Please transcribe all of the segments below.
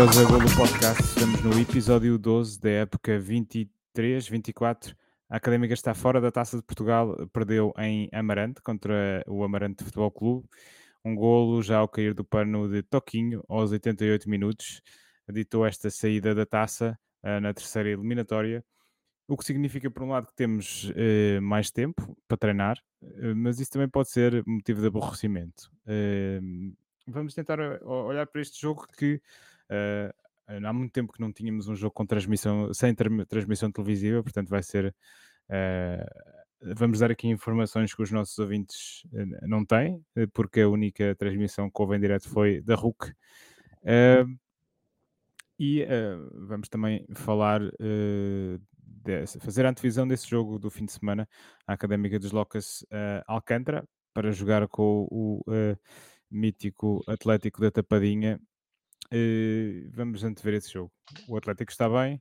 Briosa Golo Podcast. Estamos no episódio 12 da época 23-24. A Académica está fora da Taça de Portugal, perdeu em Amarante contra o Amarante Futebol Clube. Um golo já ao cair do pano de Toquinho aos 88 minutos. Ditou esta saída da taça uh, na terceira eliminatória. O que significa, por um lado, que temos uh, mais tempo para treinar, uh, mas isso também pode ser motivo de aborrecimento. vamos tentar olhar para este jogo que há muito tempo que não tínhamos um jogo com transmissão, sem transmissão televisiva, portanto vai ser vamos dar aqui informações que os nossos ouvintes uh, não têm, porque a única transmissão que houve em direto foi da RUC. Uh, e uh, vamos também falar, desse, fazer a antevisão desse jogo do fim de semana. A Académica desloca-se a Alcântara para jogar com o mítico Atlético da Tapadinha. Vamos antever esse jogo. O Atlético está bem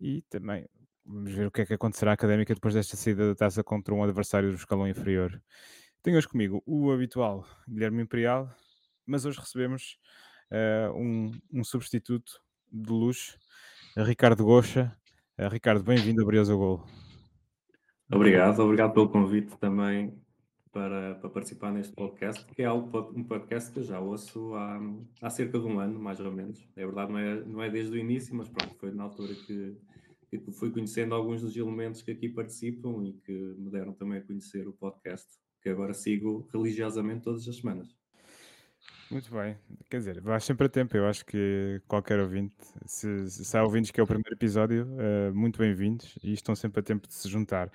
e também Vamos ver o que é que acontecerá à Académica depois desta saída da taça contra um adversário do escalão inferior. Tenho hoje comigo o habitual Guilherme Imperial, mas hoje recebemos uh, um, um, substituto de luxo, Ricardo Gocha. Uh, Ricardo, bem-vindo a Briosa Gol. Obrigado, obrigado pelo convite também para, para, participar neste podcast, que é um podcast que eu já ouço há, há cerca de um ano, mais ou menos. É verdade, não é, não é desde o início, mas pronto, foi na altura que que fui conhecendo alguns dos elementos que aqui participam e que me deram também a conhecer o podcast, que agora sigo religiosamente todas as semanas. Muito bem, quer dizer, vais sempre a tempo. Eu acho que qualquer ouvinte, se, se há ouvintes que é o primeiro episódio, uh, muito bem-vindos e estão sempre a tempo de se juntar.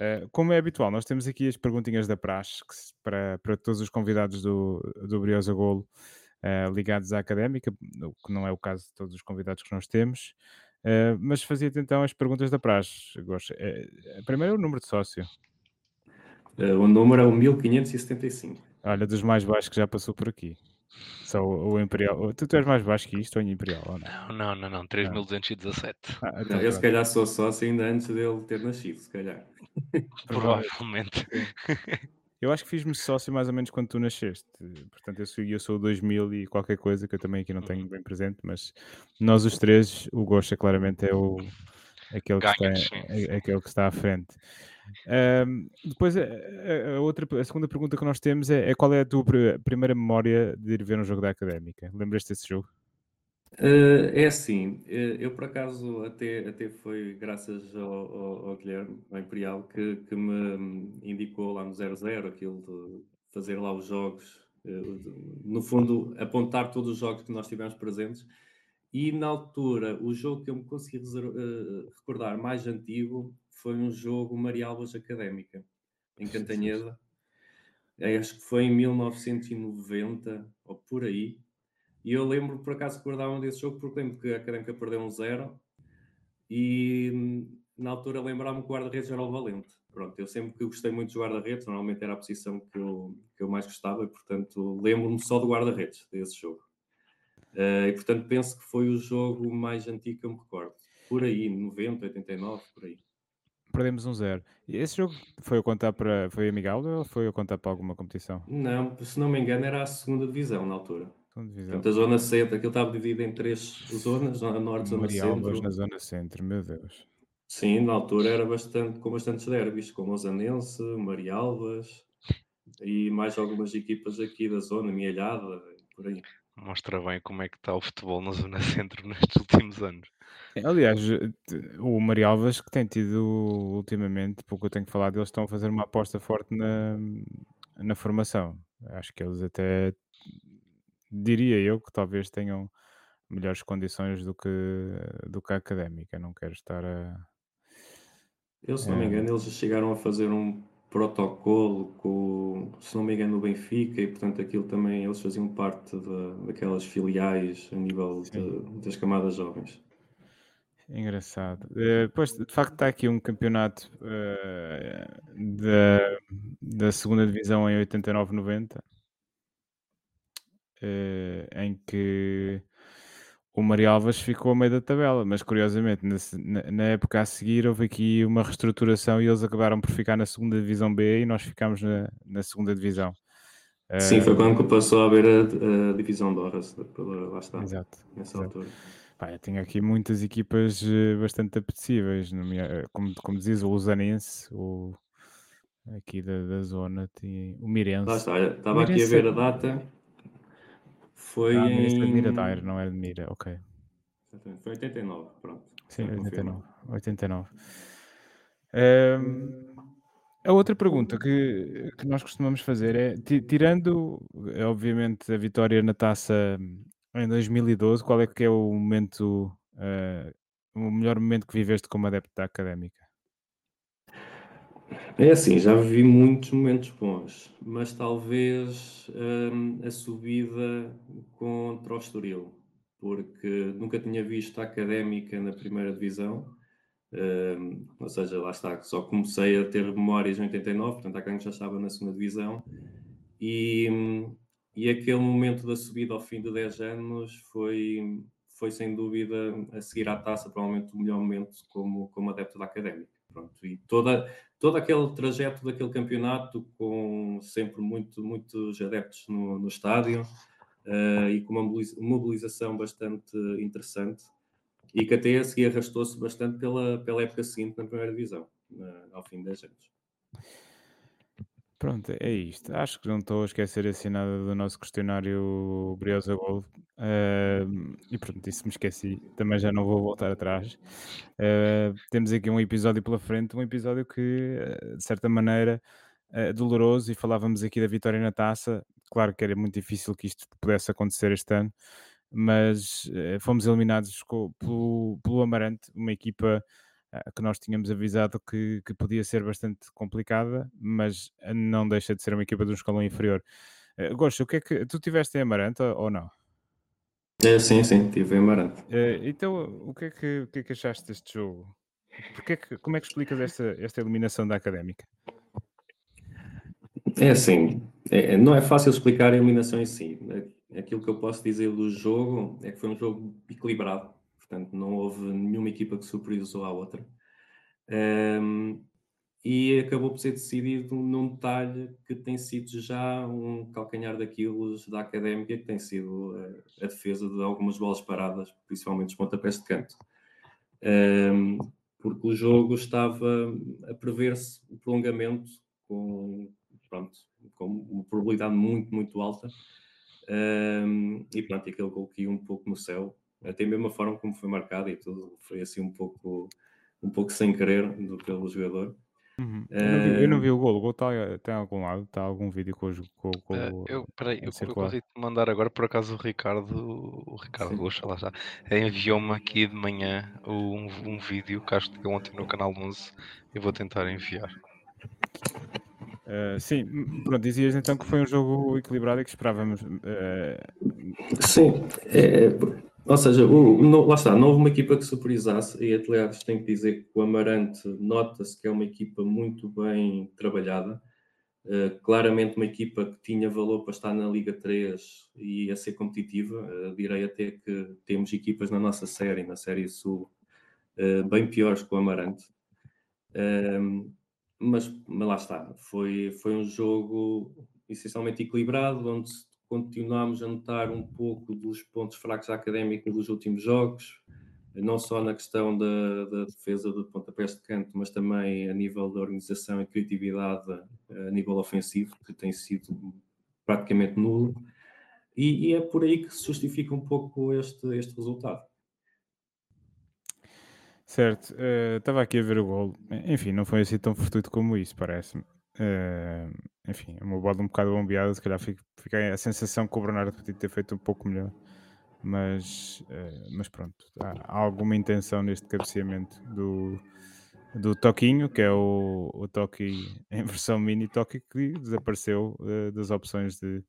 Uh, como é habitual, nós temos aqui as perguntinhas da praxe que, para, para todos os convidados do, do Briosa Golo uh, ligados à académica, o que não é o caso de todos os convidados que nós temos. Uh, mas fazia-te então as perguntas da praxe. Gosto. Uh, primeiro é o número de sócio. O número é o 1575. Olha, dos mais baixos que já passou por aqui. Só o, o Imperial. Tu, tu és mais baixo que isto ou Imperial? Ou não? não, não, não, 3217. Ah, então, eu se calhar sou sócio ainda antes dele ter nascido, se calhar. Provavelmente. Eu acho que fiz-me sócio mais ou menos quando tu nasceste. Portanto, eu sou, eu sou 2000 e qualquer coisa, que eu também aqui não tenho uhum. bem presente, mas nós os três, o Gosha claramente é o, aquele, que está, é, aquele que está à frente. Um, depois, a, a, outra, a segunda pergunta que nós temos é, é, qual é a tua primeira memória de ir ver um jogo da Académica? Lembras-te desse jogo? Uh, é assim, uh, eu por acaso até, até foi graças ao, ao, ao Guilherme, ao Imperial, que, que me indicou lá no 00 aquilo de fazer lá os jogos, uh, no fundo apontar todos os jogos que nós tivemos presentes. E na altura, o jogo que eu me consegui recordar mais antigo foi um jogo Marialbas Académica, em Cantanheda. Acho que foi em 1990 ou por aí e eu lembro, por acaso, que guardavam desse jogo, porque lembro que a Académica perdeu um zero e na altura lembrava-me que o guarda-redes era o Valente. Pronto, eu sempre que gostei muito dos guarda-redes, normalmente era a posição que eu, que eu mais gostava, e portanto lembro-me só do guarda-redes desse jogo. Uh, e portanto penso que foi o jogo mais antigo que eu me recordo. Por aí, 90, 89, por aí. Perdemos um zero. Esse jogo foi a contar para. Foi amigável ou foi a contar para alguma competição? Não, se não me engano, era a segunda divisão na altura. Portanto, a zona centro, aquilo estava dividido em três zonas, zona norte, zona Marialvas centro. na zona centro, meu Deus. Sim, na altura era bastante, com bastantes derbys, como o Zanense, Marialvas e mais algumas equipas aqui da zona, Mielhada, por aí. Mostra bem como é que está o futebol na zona centro nestes últimos anos. Aliás, o Marialvas que tem tido ultimamente, pouco eu tenho falado, eles estão a fazer uma aposta forte na, na formação. Acho que eles até diria eu que talvez tenham melhores condições do que, do que a académica. Não quero estar a. Eu, se não me engano, eles chegaram a fazer um protocolo com, se não me engano, o Benfica, e portanto aquilo também eles faziam parte de, daquelas filiais a nível de, das camadas jovens. Engraçado. Uh, pois, de facto, está aqui um campeonato uh, da, da segunda divisão em 89-90 uh, em que o Marialvas ficou a meio da tabela, mas curiosamente na, na, época a seguir houve aqui uma reestruturação e eles acabaram por ficar na segunda divisão B e nós ficámos na, na segunda divisão. Sim, foi quando passou a haver a, a divisão de horas, lá está, Exato. nessa exato. altura. Pá, tenho aqui muitas equipas eh, bastante apetecíveis, eh, como, como dizias, o Lusanense, o, aqui da, da zona, tinha, o Lá Mirense. está, olha, estava aqui a Mirense ver a data. Foi Ah, é em. Miradouro, não é de Mira, ok. Exatamente, Foi 89, pronto. Sim, Já 89. confirmado. 89. Ehm, a outra pergunta que, que nós costumamos fazer é, ti- tirando, eh, obviamente, a vitória na taça em 2012, qual é que é o momento, eh, o melhor momento que viveste como adepto da académica? É assim, já vivi muitos momentos bons, mas talvez hum, a subida contra o Estoril, porque nunca tinha visto a académica na primeira divisão, hum, ou seja, lá está, só comecei a ter memórias em 89, portanto a académica já estava na segunda divisão, e, hum, e aquele momento da subida ao fim de 10 anos foi, foi sem dúvida a seguir à taça, provavelmente o melhor momento como, como adepto da académica. Pronto, e toda, todo aquele trajeto daquele campeonato com sempre muito, muitos adeptos no, no estádio eh, e com uma mobiliza- mobilização bastante interessante e que até a seguir arrastou-se bastante pela, pela época seguinte na primeira divisão, ao fim de 10 anos. Pronto, é isto. Acho que não estou a esquecer assim nada do nosso questionário Briosa Gold. E pronto, isso me esqueci. Também já não vou voltar atrás. Temos aqui um episódio pela frente, um episódio que, eh, de certa maneira, é doloroso. E falávamos aqui da vitória na taça. Claro que era muito difícil que isto pudesse acontecer este ano, mas eh, fomos eliminados co- pelo, pelo Amarante, uma equipa que nós tínhamos avisado que, que podia ser bastante complicada, mas ah, não deixa de ser uma equipa de um escalão inferior. Uh, Gosto, o que é que tu tiveste em Amarante ou não? É, sim, sim, tive em Amarante. Eh, então, o que, é que, o que é que achaste deste jogo? Porque é que- como é que explicas esta, esta eliminação da Académica? É assim, é- não é fácil explicar a eliminação em si. É- Aquilo que eu posso dizer do jogo é que foi um jogo equilibrado, portanto, não houve nenhuma equipa que superiorizou à outra. Ehm, e acabou por ser decidido num detalhe que tem sido já um calcanhar daqueles da académica, que tem sido eh, a defesa de algumas bolas paradas, principalmente os pontapés de canto. Ehm, porque o jogo estava a prever-se o prolongamento com, pronto, com uma probabilidade muito, muito alta. Ehm, e pronto, aquele gol caiu um pouco no céu, até mesmo a forma como foi marcado e tudo, foi assim um pouco, um pouco sem querer do pelo jogador. Uhum. Eu, não vi, eu não vi o gol. O gol está tá em algum lado? Está algum vídeo com, o- com, com Eh, o- eu, peraí, eu, consigo te mandar agora, por acaso o Ricardo, o Ricardo. Rocha, lá está, enviou-me aqui de manhã um, um vídeo que acho que deu ontem no canal 11, eu vou tentar enviar. Uh, sim, pronto, dizias então que foi um jogo equilibrado e que esperávamos. uh, Sim, é, ou seja, o, não- lá está, não houve uma equipa que superiorizasse, e aliás tenho que dizer que o Amarante nota-se que é uma equipa muito bem trabalhada, eh, claramente uma equipa que tinha valor para estar na Liga 3 e a ser competitiva, Eh, direi até que temos equipas na nossa série, na Série Sul, eh, bem piores que o Amarante. Ehm, mas, mas lá está, foi, foi um jogo essencialmente equilibrado, onde continuámos a notar um pouco dos pontos fracos da académica dos últimos jogos, não só na questão da, da defesa de pontapés de canto, mas também a nível da organização e criatividade eh, a nível ofensivo, que tem sido praticamente nulo. E, e é por aí que se justifica um pouco este, este resultado. certo, uh, estava aqui a ver o gol. Enfim, não foi assim tão fortuito como isso, parece-me. Uh, enfim, uma bola um bocado bombeada, se calhar fica, a sensação que o Bernardo podia ter feito um pouco melhor. Mas, uh, mas pronto, há, alguma intenção neste cabeceamento do, do Toquinho, que é o, o Toque em versão mini Toque que desapareceu uh, das opções de,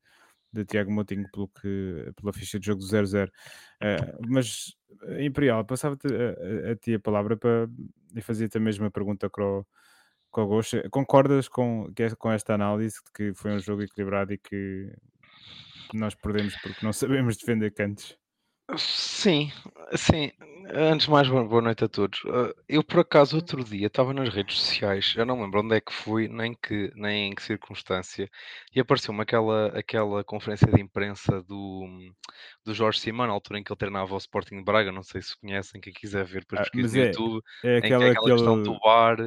de Tiago Moutinho pelo que, pela ficha de jogo do 0-0. Uh, mas, Imperial, passava-te a, a, a, ti a palavra para e fazia-te a mesma pergunta para o, Goxa. Concordas com, é, com esta análise de que foi um jogo equilibrado e que nós perdemos porque não sabemos defender cantos? Sim, sim. Antes de mais, boa noite a todos. Ah, eu, por acaso, outro dia estava nas redes sociais, já não lembro onde é que fui, nem que, nem em que circunstância, e apareceu-me aquela, aquela conferência de imprensa do, do Jorge Simão, na altura em que ele treinava o Sporting de Braga, não sei se conhecem, quem quiser ver, depois Ah, pesquisa no é, YouTube, é em que é aquela aquela que questão do bar,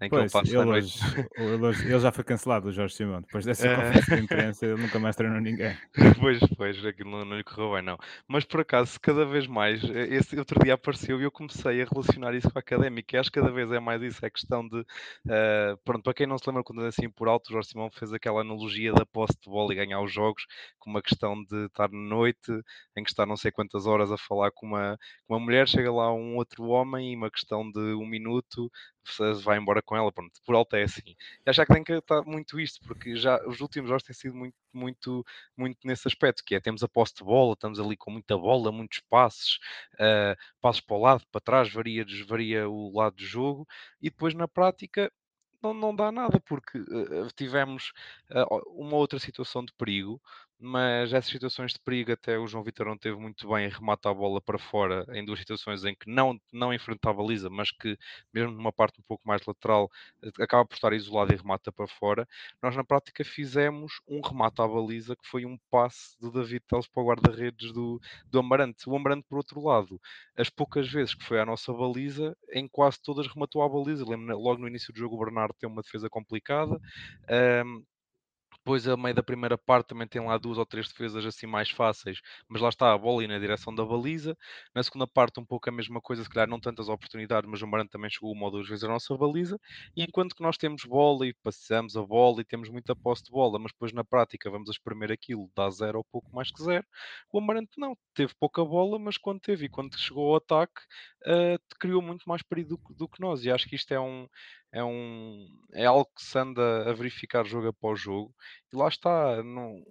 em que ele Pois, passa ele a noite. ele ele já foi cancelado, o Jorge Simão. Depois dessa conferência de imprensa, ele nunca mais treinou ninguém. Pois, pois, aquilo não, não lhe correu bem, não. Mas por acaso, cada vez mais, eh, esse outro dia apareceu e eu comecei a relacionar isso com a académica. E acho que cada vez é mais isso, é questão de. eh, pronto, para quem não se lembra, quando assim por alto, o Jorge Simão fez aquela analogia da posse de bola e ganhar os jogos, com uma questão de estar na noite, em que está não sei quantas horas a falar com uma, com uma mulher, chega lá um outro homem e uma questão de um minuto se vai embora com ela. Pronto, por alto é assim. E acho que tem que estar muito isto, porque já os últimos jogos têm sido muito, muito muito nesse aspecto, que é temos a posse de bola, estamos ali com muita bola, muitos passes, uh, passos para o lado, para trás, varia, varia o lado do jogo, e depois na prática não, não dá nada, porque uh, tivemos uh, uma outra situação de perigo, mas essas situações de perigo até o João Vitor não teve muito bem, remata a bola para fora em duas situações em que não, não enfrentava a baliza, mas que mesmo numa parte um pouco mais lateral acaba por estar isolado e remata para fora. Nós na prática fizemos um remate à baliza que foi um passe do David Teles para o guarda-redes do, do Amarante. O Amarante, por outro lado, as poucas vezes que foi à nossa baliza, em quase todas rematou à baliza. Lembro logo no início do jogo o Bernardo tem uma defesa complicada. Um, depois, a meio da primeira parte, também tem lá duas ou três defesas assim mais fáceis, mas lá está a bola e na direção da baliza. Na segunda parte, um pouco a mesma coisa, se calhar não tantas oportunidades, mas o Marante também chegou uma ou duas vezes à nossa baliza. E enquanto que nós temos bola e passamos a bola e temos muita posse de bola, mas depois na prática vamos a espremer aquilo, dá zero ou pouco mais que zero. O Amarante não, teve pouca bola, mas quando teve e quando chegou ao ataque, uh, criou muito mais perigo do, do que nós. E acho que isto é um, é, um, é algo que se anda a verificar jogo após jogo. E lá está, não,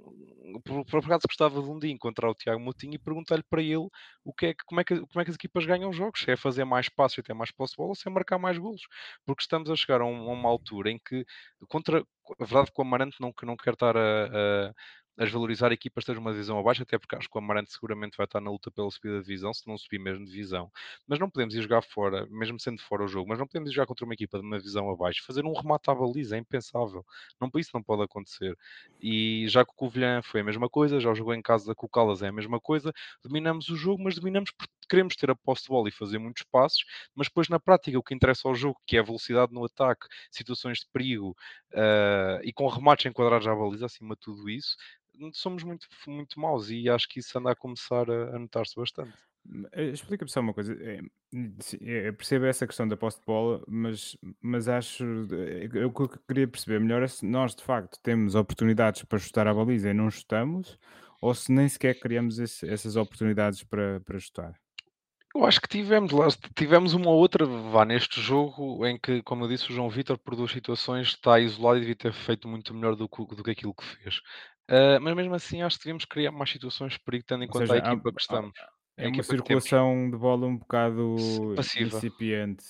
por, por acaso gostava de um dia encontrar o Tiago Moutinho e perguntar-lhe para ele o que é que, como, é que, como é que as equipas ganham jogos, se é fazer mais passos e ter mais posse de bola, ou se é marcar mais golos. Porque estamos a chegar a, um, a uma altura em que, contra, a verdade que o Amarante não, não quer estar a, a a desvalorizar equipas que estejam uma divisão abaixo, até porque acho que o Amarante seguramente vai estar na luta pela subida da divisão, se não subir mesmo de divisão. Mas não podemos ir jogar fora, mesmo sendo fora o jogo, mas não podemos ir jogar contra uma equipa de uma divisão abaixo, fazer um remate à baliza, é impensável. Não, isso não pode acontecer. E já que o Covilhã foi a mesma coisa, já jogou em casa com o Calas é a mesma coisa, dominamos o jogo, mas dominamos porque queremos ter a posse de bola e fazer muitos passos, mas depois na prática o que interessa ao jogo, que é a velocidade no ataque, situações de perigo uh, e com remates enquadrados à baliza, acima de tudo isso, somos muito, muito maus e acho que isso anda a começar a, a notar-se bastante. Eh, explica-me só uma coisa. É, é, percebo essa questão da posse de bola, mas, mas acho. O que eu queria perceber melhor é se nós de facto temos oportunidades para chutar a baliza e não chutamos, ou se nem sequer criamos esse, essas oportunidades para, para chutar. Eu acho que tivemos, lá, tivemos uma ou outra vá neste jogo em que, como eu disse, o João Vitor, por duas situações, está isolado e devia ter feito muito melhor do que, do que aquilo que fez. Uh, mas mesmo assim, acho que devíamos criar mais situações de perigo, tendo em Ou conta seja, a equipa há, que estamos. é uma circulação de bola um bocado passiva. incipiente.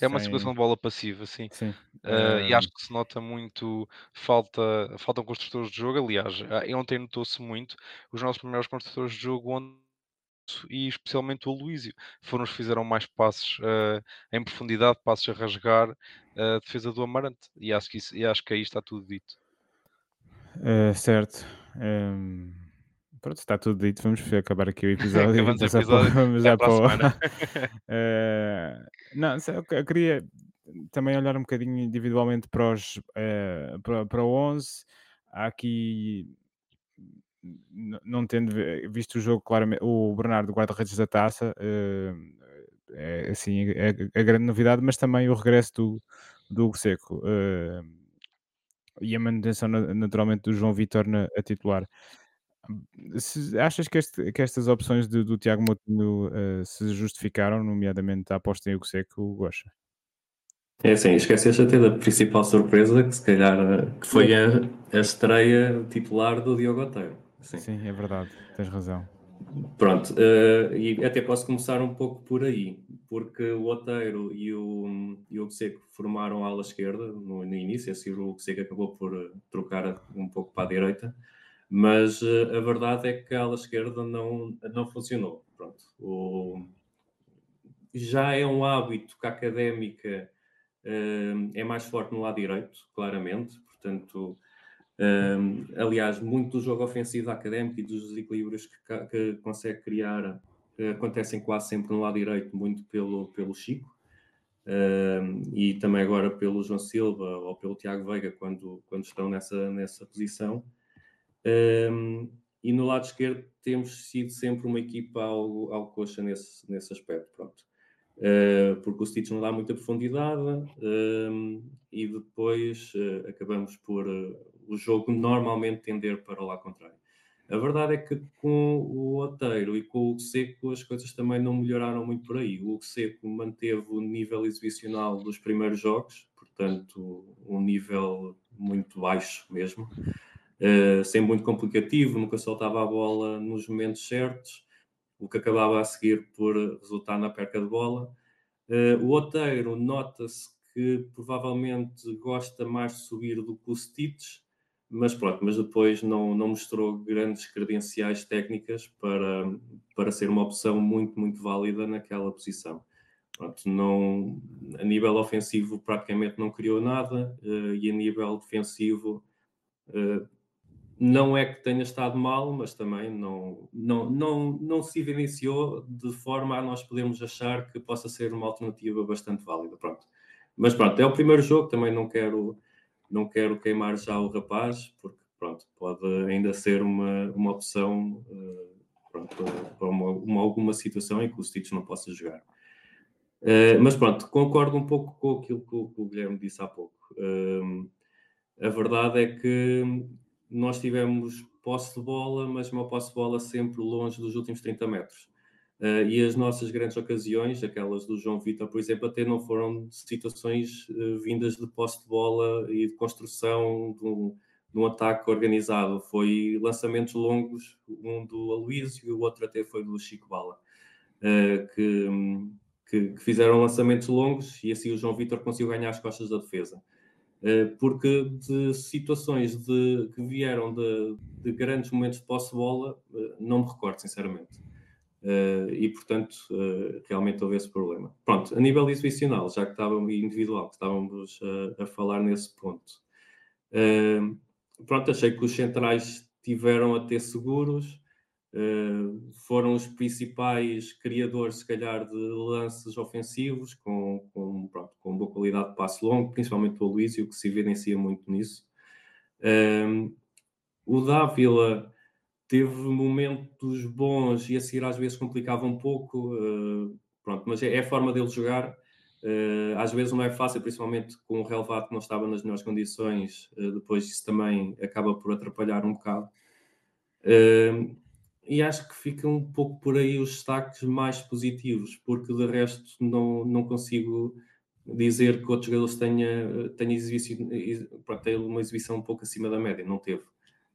É uma circulação de bola passiva, sim. sim. Uh, e acho que se nota muito falta, faltam construtores de jogo. Aliás, ontem notou-se muito os nossos primeiros construtores de jogo ontem e especialmente o Luísio. Foram os que fizeram mais passos uh, em profundidade, passos a rasgar a defesa do Amarante. E acho que, isso, e acho que aí está tudo dito. Uh, certo. Um, pronto, está tudo dito. Vamos acabar aqui o episódio. Episódio. Vamos já para, o... uh, não, eu queria também olhar um bocadinho individualmente para, os, uh, para, para o 11. Há aqui não tendo visto o jogo, claramente, o Bernardo guarda-redes da taça é assim é a grande novidade, mas também o regresso do, do Hugo Seco e a manutenção naturalmente do João Vitor na, a titular. Se, achas que, este, que, estas opções do, do Tiago Moutinho uh, se justificaram, nomeadamente a aposta em Seco, Gosta? É assim, esqueceste até da principal surpresa, que se calhar que foi a, a estreia titular do Diogo Oteiro. Sim, é verdade, tens razão. Pronto, uh, e até posso começar um pouco por aí, porque o Oteiro e o, e o Seco formaram a ala esquerda no, no início, assim o Seco acabou por trocar um pouco para a direita, Mas uh, a verdade é que a ala esquerda não, não funcionou. Pronto. O, já é um hábito que a académica uh, é mais forte no lado direito, claramente. Portanto, uh, aliás, muito do jogo ofensivo da académica e dos desequilíbrios que, que consegue criar acontecem quase sempre no lado direito, muito pelo, pelo Chico. Uh, e também agora pelo João Silva ou pelo Tiago Veiga quando, quando estão nessa, nessa posição. Um, e no lado esquerdo temos sido sempre uma equipa algo, algo coxa nesse, nesse aspecto, pronto. Uh, porque o Stitch não dá muita profundidade um, e depois uh, acabamos por uh, o jogo normalmente tender para o lado contrário. A verdade é que com o Oteiro e com o Seco as coisas também não melhoraram muito por aí. O Seco manteve o nível exibicional dos primeiros jogos, portanto, um nível muito baixo mesmo. Eh, sem muito complicativo, nunca soltava a bola nos momentos certos, o que acabava a seguir por resultar na perca de bola. Uh, o Oteiro nota-se que provavelmente gosta mais de subir do que o Stitch, mas pronto, mas depois não, não mostrou grandes credenciais técnicas para, para ser uma opção muito, muito válida naquela posição. Pronto, não, a nível ofensivo praticamente não criou nada uh, e a nível defensivo uh, não é que tenha estado mal, mas também não, não, não, não se evidenciou de forma a nós podermos achar que possa ser uma alternativa bastante válida. Pronto. Mas pronto, é o primeiro jogo, também não quero, não quero queimar já o rapaz, porque pronto, pode ainda ser uma, uma opção uh, pronto, para uma, uma, alguma situação em que o Stitch não possa jogar. Uh, mas pronto, concordo um pouco com aquilo que o, que o Guilherme disse há pouco. Uh, a verdade é que nós tivemos posse de bola, mas uma posse de bola sempre longe dos últimos 30 metros. Uh, e as nossas grandes ocasiões, aquelas do João Vitor, por exemplo, até não foram situações uh, vindas de posse de bola e de construção de um, de um, ataque organizado. Foi lançamentos longos, um do Aloysio e o outro até foi do Chico Bala, uh, que, que, que, fizeram lançamentos longos e assim o João Vitor conseguiu ganhar as costas da defesa. Porque de situações de, que vieram de, de grandes momentos de posse-bola, eh, não me recordo, sinceramente. Uh, e, portanto, uh, realmente houve esse problema. Pronto, a nível exibicional, já que estávamos, individual, que estávamos a, a falar nesse ponto. Pronto, achei que os centrais tiveram a ter seguros, Uh, foram os principais criadores, se calhar, de lances ofensivos, com, com, pronto, com boa qualidade de passe longo, principalmente o Luísio, que se evidencia muito nisso. Uh, o Dávila teve momentos bons e a seguir às vezes complicava um pouco, uh, pronto, mas é, é, a forma dele jogar. às vezes não é fácil, principalmente com o relevado que não estava nas melhores condições, depois isso também acaba por atrapalhar um bocado. Uh, e acho que ficam um pouco por aí os destaques mais positivos, porque de resto não, não consigo dizer que outros jogadores tenha, tenha tenha uma exibição um pouco acima da média, não teve.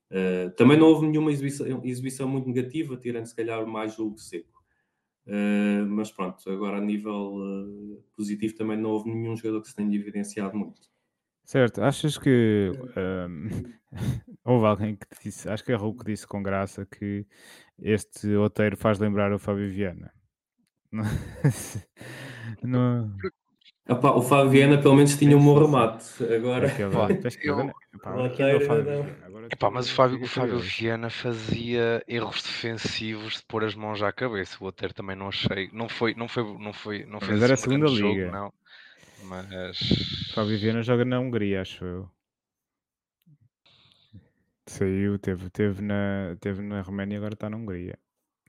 Uh, também não houve nenhuma exibição, exibição muito negativa, tirando se calhar mais o seco. Uh, mas pronto, agora a nível uh, positivo também não houve nenhum jogador que se tenha evidenciado muito. Certo, achas que um, houve alguém que disse, acho que é Hulk que disse com graça que este roteiro faz lembrar o Fábio Viana. Não, Epá, o Fábio Viana pelo menos tinha um bom remate. Agora, mas o Fábio, o Fábio Viana fazia erros defensivos de pôr as mãos à cabeça. O Oteiro também não achei. Não foi, não foi, não foi, não fez mas era a segunda liga. Jogo, não. Mas. Fábio Viana joga na Hungria, acho eu. Saiu, teve, teve, na, teve na Roménia e agora está na Hungria.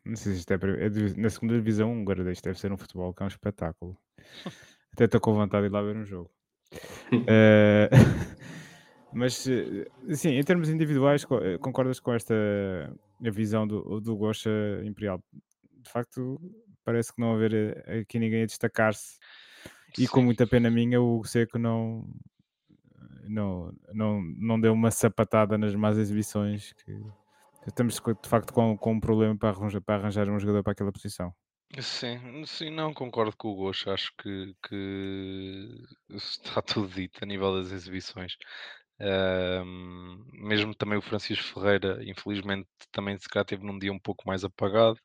Não sei se isto é, é na segunda divisão húngara. Isto deve ser um futebol que é um espetáculo. Até estou com vontade de ir lá ver um jogo. uh, mas, sim, em termos individuais, eh, concordas com esta visão do, do Gosha Imperial? De facto, parece que não haver eh, aqui ninguém a destacar-se e com muita pena minha, o Seco não, não, não, não deu uma sapatada nas más exibições. Que estamos de facto com, com um problema para arranjar, para arranjar um jogador para aquela posição. Sim, sim, não concordo com o Gosto. Acho que, que está tudo dito a nível das exibições. Mesmo também o Francisco Ferreira, infelizmente, também se calhar teve num dia um pouco mais apagado.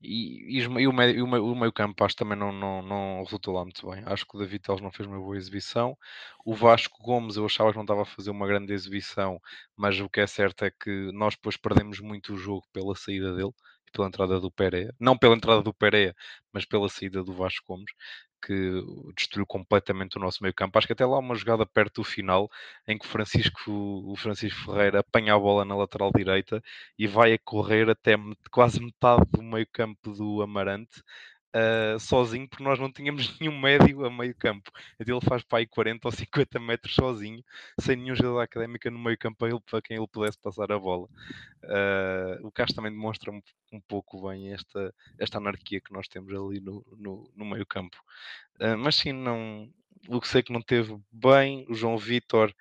E, e, e, o meio, o, meio, o meio campo acho também não, não, não resultou lá muito bem. Acho que o David Teles não fez uma boa exibição. O Vasco Gomes eu achava que não estava a fazer uma grande exibição, mas o que é certo é que nós depois perdemos muito o jogo pela saída dele pela entrada do Pereira. Não pela entrada do Pereira, mas pela saída do Vasco Gomes que destruiu completamente o nosso meio campo. Acho que até lá uma jogada perto do final em que Francisco, o Francisco Ferreira apanha a bola na lateral direita e vai a correr até quase metade do meio campo do Amarante. Uh, sozinho, porque nós não tínhamos nenhum médio a meio campo. Ele faz para aí 40 ou 50 metros sozinho, sem nenhum jogador académica no meio campo para, para quem ele pudesse passar a bola. Uh, o Castro também demonstra um, um, pouco bem esta, esta anarquia que nós temos ali no, no, no meio campo. Uh, mas sim, não, o que sei que não teve bem, o João Vitor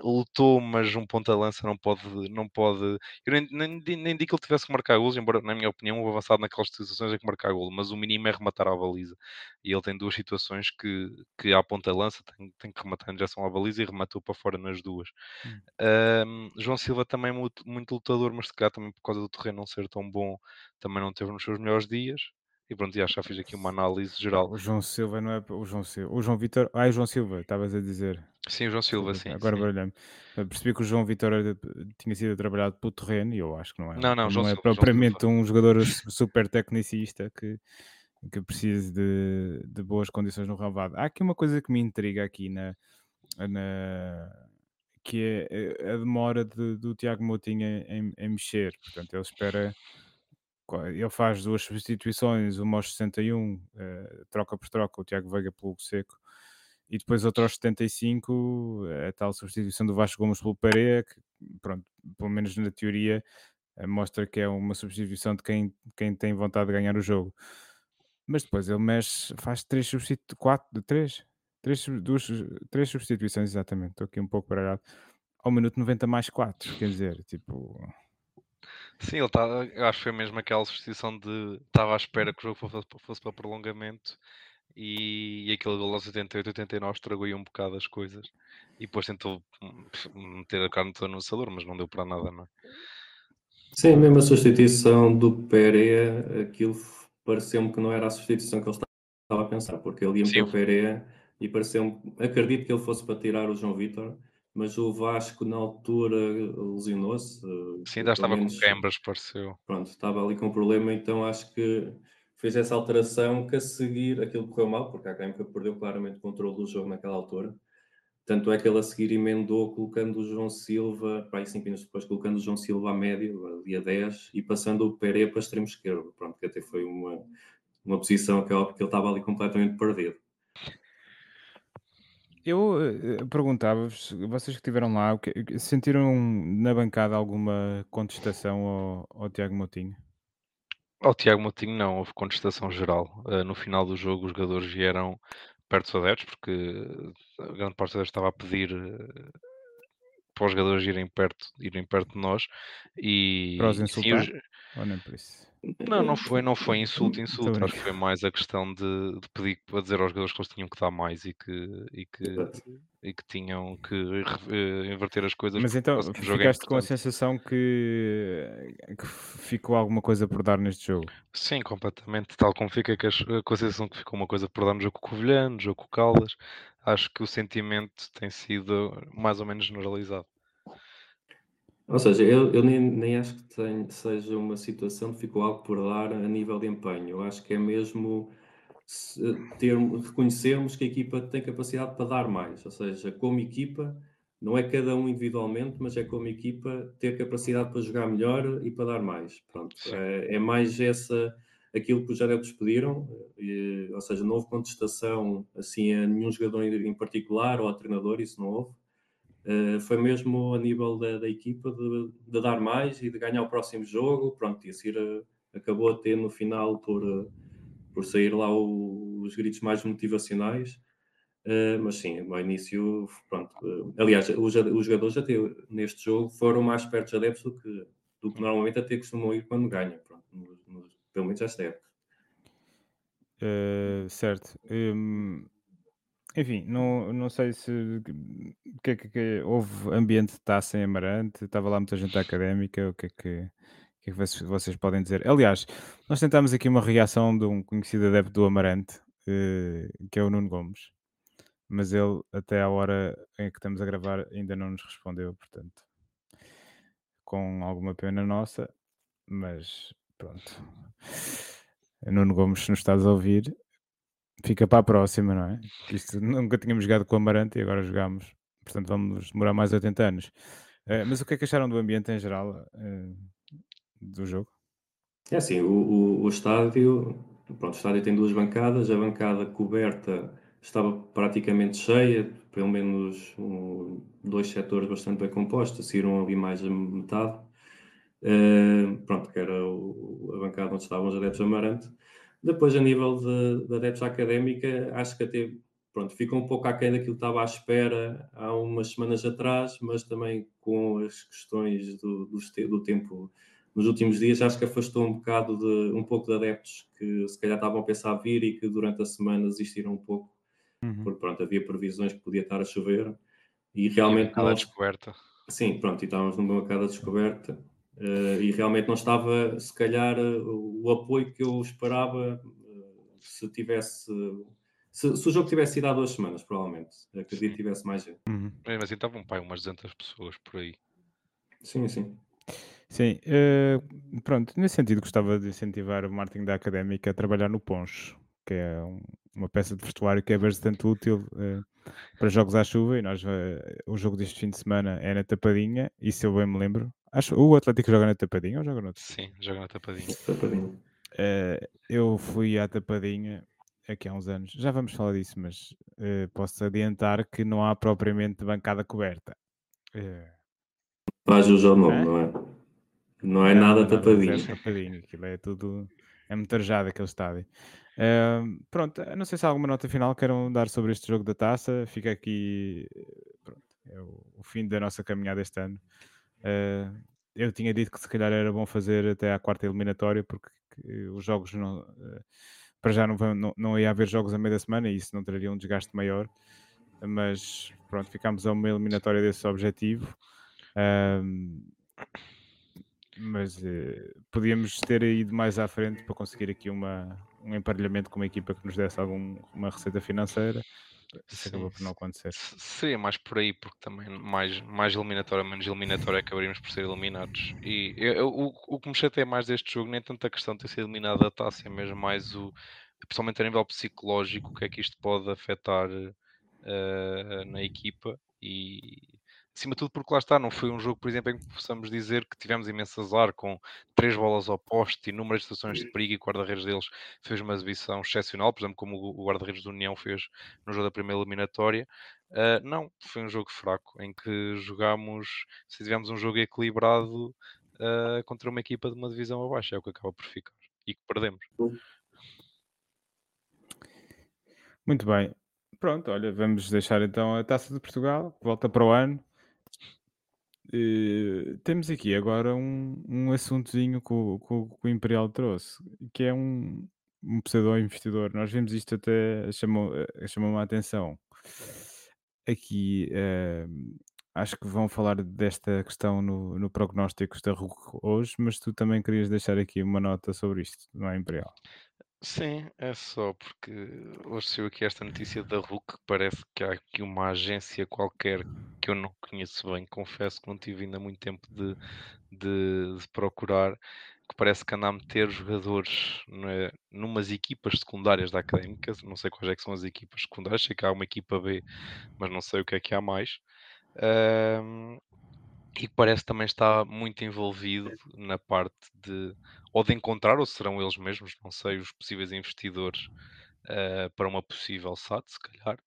lutou, mas um ponta-lança não pode, não pode. Eu nem, nem, nem digo que ele tivesse que marcar gols, embora, na minha opinião, o avançado naquelas situações é que marcar gol, mas o mínimo é rematar a baliza. E ele tem duas situações que, que à ponta-lança tem, tem que rematar em direção à baliza e rematou para fora nas duas. Hum. Um, João Silva também é muito, muito lutador, mas se calhar também por causa do terreno não ser tão bom, também não teve nos seus melhores dias. E pronto, já, já fiz aqui uma análise geral. O João Silva não é o João Silva. O João Vitor. Ah, é o João Silva, estavas a dizer. Sim, o João Silva, sim. Agora sim. baralhei Percebi que o João Vitor tinha sido trabalhado pelo terreno e eu acho que não é. Não, não, não João é Silva, propriamente um jogador super tecnicista que, que precisa de, de boas condições no relvado. Há aqui uma coisa que me intriga aqui na, na que é a demora de, do Tiago Moutinho em, em mexer. Portanto, ele espera ele faz duas substituições, uma aos 61, uh, eh, troca por troca, o Tiago Veiga pelo Seco, e depois outra aos 75, a tal substituição do Vasco Gomes pelo Pereira, que, pronto, pelo menos na teoria, uh, mostra que é uma substituição de quem, quem tem vontade de ganhar o jogo. Mas depois ele mexe, faz três substituições, quatro, três, três, duas, três substituições, exatamente, estou aqui um pouco baralhado, ao minuto 90 mais 4, quer dizer, tipo Sim, ele tá, eu acho que foi mesmo aquela substituição de estava à espera que o jogo fosse, fosse para prolongamento e, e aquele gol aos 88, 89 estragou aí um bocado as coisas e depois tentou meter a carne toda no assador, mas não deu para nada, não é? Sim, mesmo a substituição do Pereira, aquilo pareceu-me que não era a substituição que ele estava a pensar, porque ele ia meter o Pereira e pareceu-me, acredito que ele fosse para tirar o João Vitor, mas o Vasco na altura lesionou-se. Eh, Sim, ainda estava menos, com câimbras, pareceu. Pronto, estava ali com problema, então acho que fez essa alteração que a seguir aquilo correu mal, porque a Académica perdeu claramente o controle do jogo naquela altura. Tanto é que ele a seguir emendou colocando o João Silva, para aí 5 minutos depois, colocando o João Silva a médio, dia 10, e passando o Pereira para extremo esquerdo. Pronto, que até foi uma, uma posição que é óbvio que ele estava ali completamente perdido. Eu eh, perguntava-vos, vocês que estiveram lá, o que- sentiram na bancada alguma contestação ao, ao Tiago Moutinho? Ao Tiago Moutinho não, houve contestação geral. Uh, no final do jogo os jogadores vieram perto dos adeptos, porque a grande parte dos adeptos estava a pedir para os jogadores irem perto, irem perto de nós. E, Para os insultar? Sim, os... Ou nem por isso? Não, não foi, não foi insulto, insulto. Acho que foi mais a questão de, de pedir para dizer aos jogadores que eles tinham que dar mais e que, e que, e que tinham que uh, inverter as coisas. Mas então é ficaste é com a sensação que, que ficou alguma coisa por dar neste jogo? Sim, completamente. Tal como fica com a sensação que ficou uma coisa por dar no jogo com o Covilhã, no jogo com o Caldas. Acho que o sentimento tem sido mais ou menos generalizado. Ou seja, eu, eu nem, nem acho que tem, seja uma situação de ficou algo por dar a nível de empenho. Eu acho que é mesmo ter, reconhecermos que a equipa tem capacidade para dar mais. Ou seja, como equipa, não é cada um individualmente, mas é como equipa ter capacidade para jogar melhor e para dar mais. Pronto, é, é, mais essa aquilo que os adeptos pediram, e, ou seja, não houve contestação assim a nenhum jogador em particular ou a treinador, isso não houve. Uh, foi mesmo a nível da, da equipa de, de, dar mais e de ganhar o próximo jogo. Pronto, e a uh, acabou a ter no final por, uh, por sair lá o, os gritos mais motivacionais. mas sim, no início, pronto. aliás, os, os, jogadores até neste jogo foram mais perto dos adeptos do que, do que normalmente até costumam ir quando ganham. Pronto, no, no, pelo menos esta época. certo. Um enfim, não, não sei se que é que, que- houve ambiente de taça em Amarante, estava lá muita gente académica, o que é que, que é que vocês, vocês podem dizer? Aliás, nós tentámos aqui uma reação de um conhecido adepto do Amarante, eh, que é o Nuno Gomes, mas ele até à hora em que estamos a gravar ainda não nos respondeu, portanto, com alguma pena nossa, mas pronto. Nuno Gomes, se nos estás a ouvir, fica para a próxima, não é? Isto nunca tínhamos jogado com o Amarante e agora jogamos, portanto vamos demorar mais 80 anos. Eh, mas o que é que acharam do ambiente em geral eh, do jogo? É assim, o, o, o estádio, pronto, o estádio tem duas bancadas, a bancada coberta estava praticamente cheia, pelo menos um, dois setores bastante bem compostos, saíram ali mais a metade. Uh, pronto, que era o, a bancada onde estavam os adeptos Amarante. Depois, a nível de, de adeptos académica, acho que até pronto, ficou um pouco aquém daquilo que estava à espera há umas semanas atrás, mas também com as questões do, do, do tempo nos últimos dias, acho que afastou um bocado de um pouco de adeptos que se calhar estavam a pensar vir e que durante a semana desistiram um pouco, uhum. porque pronto, havia previsões que podia estar a chover e realmente. E nós... descoberta. Sim, bronto, e estávamos numa bancada descoberta Uh, e realmente não estava, se calhar, uh, o apoio que eu esperava uh, se tivesse. Se, se, o jogo tivesse sido há duas semanas, provavelmente. Acredito que tivesse mais gente. Uhum. Mas assim estavam pai, umas 200 pessoas por aí. Sim, sim. Sim, pronto, nesse sentido gostava de incentivar o marketing da Académica a trabalhar no Poncho, que é um, uma peça de vestuário que é bastante útil para jogos à chuva e nós, o jogo deste fim de semana é na Tapadinha e se eu bem me lembro, Acho o Atlético joga na Tapadinha ou joga no outro? Sim, joga na Tapadinha. Tapadinha. Uh, eu fui à Tapadinha aqui há uns anos. Já vamos falar disso, mas uh, posso adiantar que não há propriamente bancada coberta. Uh, Faz o nome, é? não é? Não é não, nada não, tapadinho. é tapadinho, aquilo é tudo. É muito arejado aquele estádio. Uh, pronto, não sei se há alguma nota final queiram dar sobre este jogo da taça. Fica aqui. Pronto, é o, o fim da nossa caminhada este ano. Uh, eu tinha dito que se calhar era bom fazer até à quarta eliminatória, porque os jogos não. Uh, para já não, não, não ia haver jogos a meio da semana e isso não traria um desgaste maior. Mas pronto, ficámos a uma eliminatória desse objetivo. Uh, mas podíamos ter ido mais à frente para conseguir aqui uma, um emparelhamento com uma equipa que nos desse alguma receita financeira isso sim, acabou por não acontecer. Seria mais por aí, porque também mais, mais eliminatório, menos eliminatório acabaríamos por ser eliminados. E eu, eu, o, o que me chateia mais deste jogo, nem tanto a questão de ter sido eliminado da taça, é mesmo mais o, principalmente a nível psicológico, o que é que isto pode afetar uh, na equipa. E acima de tudo porque lá está, não foi um jogo, por exemplo, em que possamos dizer que tivemos imenso azar com três bolas ao poste, inúmeras situações de perigo e o guarda-redes deles fez uma exibição excepcional, por exemplo, como o guarda-redes do União fez no jogo da primeira eliminatória. Uh, não, foi um jogo fraco, em que jogámos, se tivemos um jogo equilibrado uh, contra uma equipa de uma divisão abaixo, é o que acaba por ficar, e que perdemos. Muito bem. Pronto, olha, vamos deixar então a Taça de Portugal, volta para o ano. Eh, temos aqui agora um, um assuntozinho que o, que o- Imperial trouxe, que é um, um pseudo investidor. Nós vimos isto até, chamou, eh, chamou-me a atenção. Aqui, eh, acho que vão falar desta questão no, no prognósticos da RUC hoje, mas tu também querias deixar aqui uma nota sobre isto, não é, Imperial? Sim, é só porque hoje saiu aqui esta notícia da RUC, parece que há aqui uma agência qualquer que eu não conheço bem, confesso que não tive ainda muito tempo de, de, de procurar, que parece que anda a meter jogadores né, numas equipas secundárias da Académica, não sei quais é que são as equipas secundárias, sei que há uma equipa B, mas não sei o que é que há mais. E que parece também está muito envolvido na parte de ou de encontrar, ou serão eles mesmos, não sei, os possíveis investidores uh, para uma possível SAT, se calhar.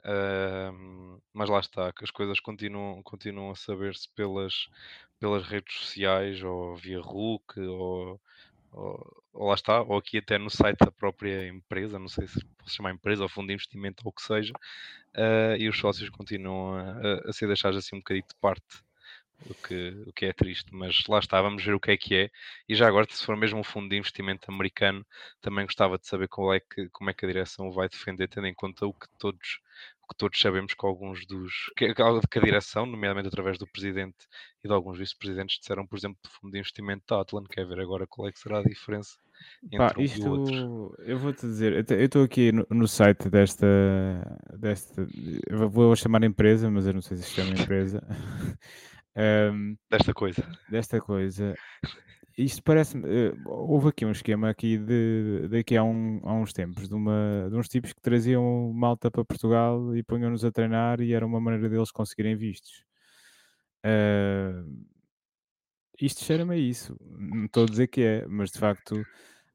Uh, mas lá está, que as coisas continuam, continuam a saber-se pelas, pelas redes sociais, ou via RUC, ou, ou, ou, lá está, ou aqui até no site da própria empresa, não sei se posso chamar empresa ou fundo de investimento ou o que seja, uh, e os sócios continuam a, a ser deixados assim um bocadinho de parte o que, o que é triste, mas lá está, vamos ver o que é que é. E já agora, se for mesmo um fundo de investimento americano, também gostava de saber qual é que, como é que a direção vai defender, tendo em conta o que todos, o que todos sabemos que alguns dos. Que, que a direção, nomeadamente através do presidente e de alguns vice-presidentes, disseram, por exemplo, do fundo de investimento da Atlan. Quer ver agora qual é que será a diferença entre Pá, um e isto, o outro. eu vou-te dizer, eu estou aqui no, no site desta, desta, vou chamar empresa, mas eu não sei se se chama empresa, Ahm, Desta coisa. desta coisa. Isto parece-me, eh, houve aqui um esquema aqui de, daqui a, um, há uns tempos, de, uma, de uns tipos que traziam malta para Portugal e punham-nos a treinar e era uma maneira deles conseguirem vistos. Ah, isto cheira-me a isso. Não estou a dizer que é, mas de facto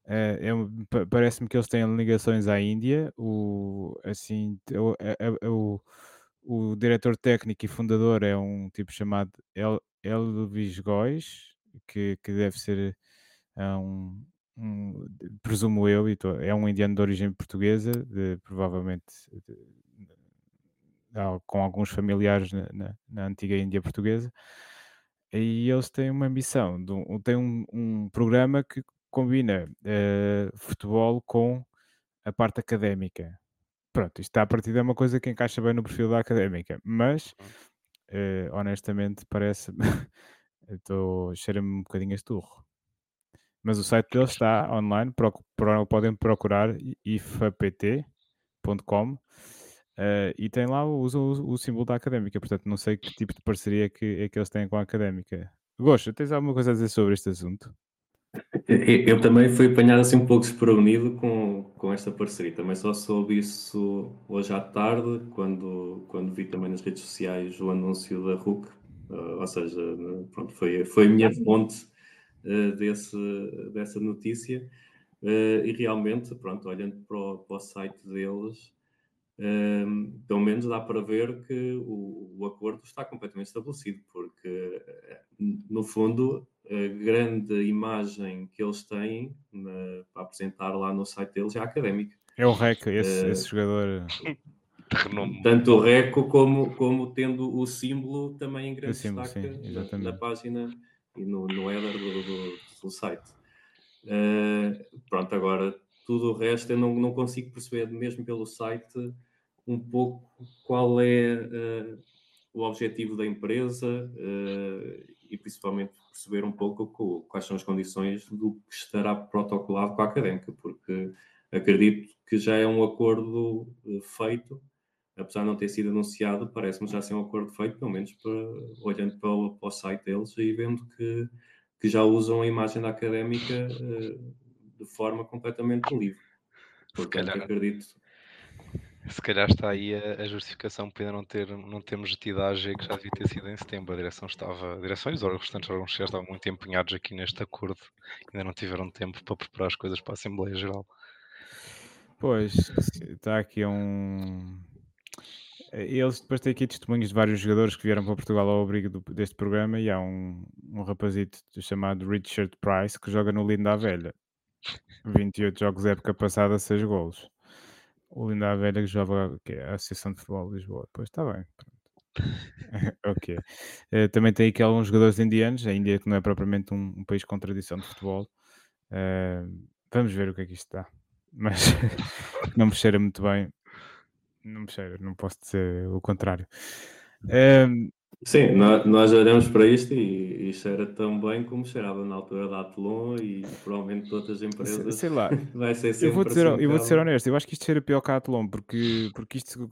eh, é um- pa- parece-me que eles têm ligações à Índia. O, assim, o, é- é o, o diretor técnico e fundador é um tipo chamado El, Elvis Góis, que, que deve ser é um, um- presumo eu, é um indiano de origem portuguesa, de, provavelmente de- com alguns familiares na, na- na antiga Índia portuguesa. E eles têm uma de um, têm um, um programa que combina eh, futebol com a parte académica. Pronto, isto está a partir de uma coisa que encaixa bem no perfil da académica, mas eh, honestamente parece estou cheira-me um bocadinho a esturro. Mas o site deles está online, proc- podem procurar ifapt.com eh, e tem lá, usam o, o símbolo da académica, portanto não sei que tipo de parceria que, é que eles têm com a académica. Gosto, tens alguma coisa a dizer sobre este assunto? Eu, também fui apanhado assim um pouco desprevenido com, com esta parceria. Também só soube isso hoje à tarde, quando, quando vi também nas redes sociais o anúncio da RUC. Uh, ou seja, pronto, foi, foi a minha fonte uh, desse, dessa notícia. Uh, e realmente, pronto, olhando para o, para o site deles, um, pelo menos dá para ver que o, o, acordo está completamente estabelecido, porque, no fundo, grande imagem que eles têm na, para apresentar lá no site deles é académica. É o REC, esse, uh, esse jogador. Tanto o RECO como, como tendo o símbolo também em grande símbolo, destaque sim, na, na, página e no, no header do, do, do site. Uh, pronto, agora tudo o resto eu não, não consigo perceber, mesmo pelo site, um pouco qual é uh, o objetivo da empresa uh, e principalmente perceber um pouco quais são as condições do que estará protocolado com a académica, porque acredito que já é um acordo uh, feito, apesar de não ter sido anunciado, parece-me já ser um acordo feito, pelo menos para, olhando para o, para o site deles e vendo que, que já usam a imagem da académica de forma completamente livre. Portanto, acredito se calhar está aí a, a, justificação para ainda não, ter, não termos tido a AG que já devia ter sido em setembro. A direção estava, a direção e os restantes órgãos estavam muito empenhados aqui neste acordo, ainda não tiveram tempo para preparar as coisas para a Assembleia Geral. Pois, está aqui um. Eles depois têm aqui testemunhos de vários jogadores que vieram para Portugal ao abrigo do, deste programa e há um, um rapazito chamado Richard Price que joga no Linda Velha. 28 jogos época passada, 6 golos. O Linda a Velha que joga que é a Associação de Futebol de Lisboa. Pois está bem. ok. Uh, também tem aqui alguns jogadores indianos. A Índia que não é propriamente um, um país com tradição de futebol. Uh, vamos ver o que é que isto dá. Mas não me cheira muito bem. Não me cheira, não posso dizer o contrário. Um, Sim, nós, nós olhamos para isto e, e cheira tão bem como cheirava na altura da Atlon e provavelmente outras empresas. Sei lá, vai ser eu vou, dizer, assim eu vou ser honesto, eu acho que isto cheira pior que a Atlon, porque, porque isto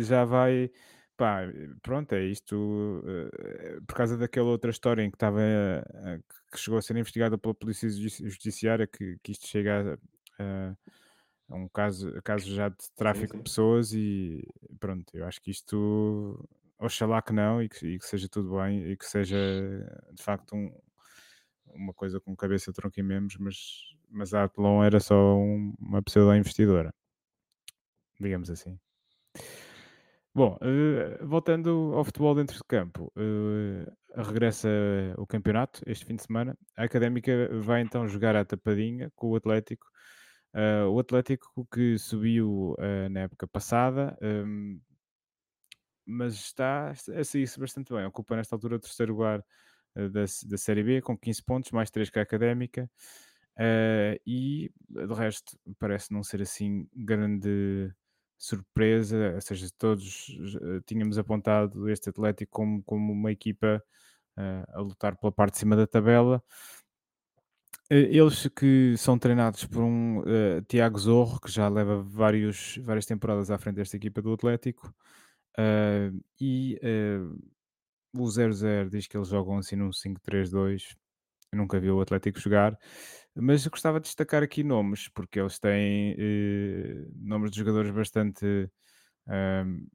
já vai. Pá, pronto, é isto. Uh, por causa daquela outra história em que estava. Uh, que chegou a ser investigada pela Polícia Judiciária, que, que isto chega a. a um caso, caso já de tráfico sim, sim. de pessoas e pronto, eu acho que isto oxalá que não e que, e que, seja tudo bem e que seja de facto um, uma coisa com cabeça, tronco e membros, mas, mas a Atlon era só um, uma pseudo-investidora, digamos assim. Bom, uh, voltando ao futebol dentro de campo, uh, regressa o campeonato este fim de semana. A Académica vai então jogar à tapadinha com o Atlético. Uh, o Atlético que subiu na época passada, um, mas está a sair-se bastante bem. Ocupa nesta altura o terceiro lugar uh, da, da Série B com 15 pontos, mais 3 que a Académica. Uh, e de resto parece não ser assim grande surpresa, ou seja, todos uh, tínhamos apontado este Atlético como, como uma equipa uh, a lutar pela parte de cima da tabela. Eles que são treinados por um Tiago Zorro, que já leva vários, várias temporadas à frente desta equipa do Atlético, e o 0-0 diz que eles jogam assim num 5-3-2. Eu nunca vi o Atlético jogar, mas gostava de destacar aqui nomes, porque eles têm eh, nomes de jogadores bastante, uh,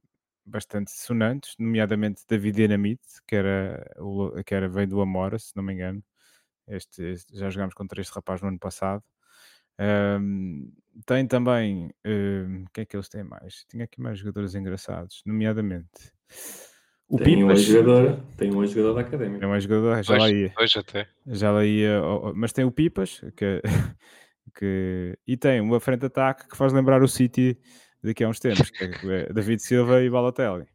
bastante sonantes, nomeadamente David Dinamite, que, era, que era, veio do Amora, se não me engano. Este, este já jogámos contra este rapaz no ano passado. Um, tem também. Um, quem é que eles têm mais? Tinha aqui mais jogadores engraçados, nomeadamente. O tem Pipas, um jogador, tem um jogador da academia. Tem um jogador, já lá ia. Hoje até. Já lá ia, mas tem o Pipas, que, que, e tem uma frente de ataque que faz lembrar o City daqui a uns tempos, que é David Silva e Balotelli.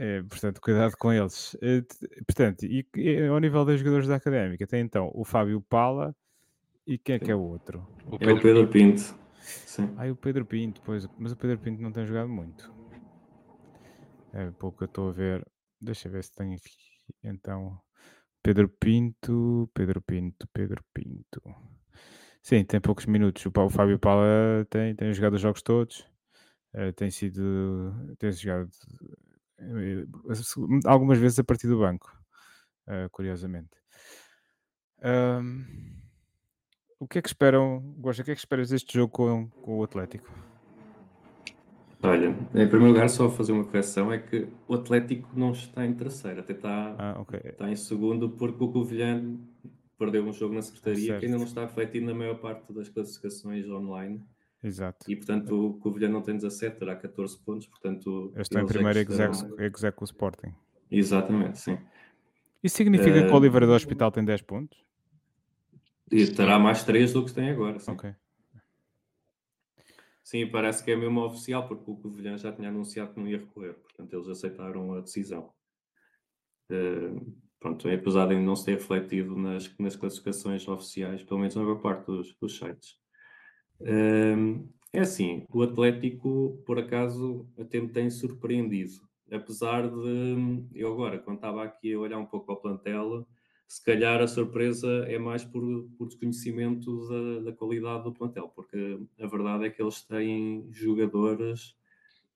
É, portanto, cuidado com eles. É, portanto, e, e, ao nível dos jogadores da académica, tem então o Fábio Pala e quem é que é o outro? O Pedro, é o Pedro Pinto. Pinto. Sim. Ah, o Pedro Pinto, pois, mas o Pedro Pinto não tem jogado muito. É pouco que eu estou a ver. Deixa eu ver se tem aqui. Então, Pedro Pinto, Pedro Pinto, Pedro Pinto. Sim, tem poucos minutos. O Fábio Pala tem, tem jogado os jogos todos. Uh, tem sido. Tem jogado uh, algumas vezes a partir do banco, uh, curiosamente. Um, o que é que esperam, Gosta, o que é que esperas deste jogo com, com o Atlético? Olha, em primeiro lugar, só fazer uma correção: é que o Atlético não está em terceiro, até está, ah, okay. está em segundo, porque o Covilhã perdeu um jogo na Secretaria que ainda não está refletido na maior parte das classificações online. Exato. E portanto o Covilhã não tem 17, terá 14 pontos. Portanto, eu estou em é primeiro é execo o Sporting. Exatamente, sim. Isso significa uh... que o Oliveira do Hospital tem 10 pontos? E terá mais 3 do que tem agora. Sim. Ok. Sim, parece que é mesmo oficial, porque o Covilhã já tinha anunciado que não ia recorrer, portanto eles aceitaram a decisão. Uh, pronto, é apesar de não se ter refletido nas, nas classificações oficiais, pelo menos na maior parte dos, dos sites. Uh, é assim, o Atlético, por acaso, até me tem surpreendido. Apesar de, eu agora, quando estava aqui a olhar um pouco para o plantel, se calhar a surpresa é mais por, por desconhecimento da, da, qualidade do plantel, porque a verdade é que eles têm jogadores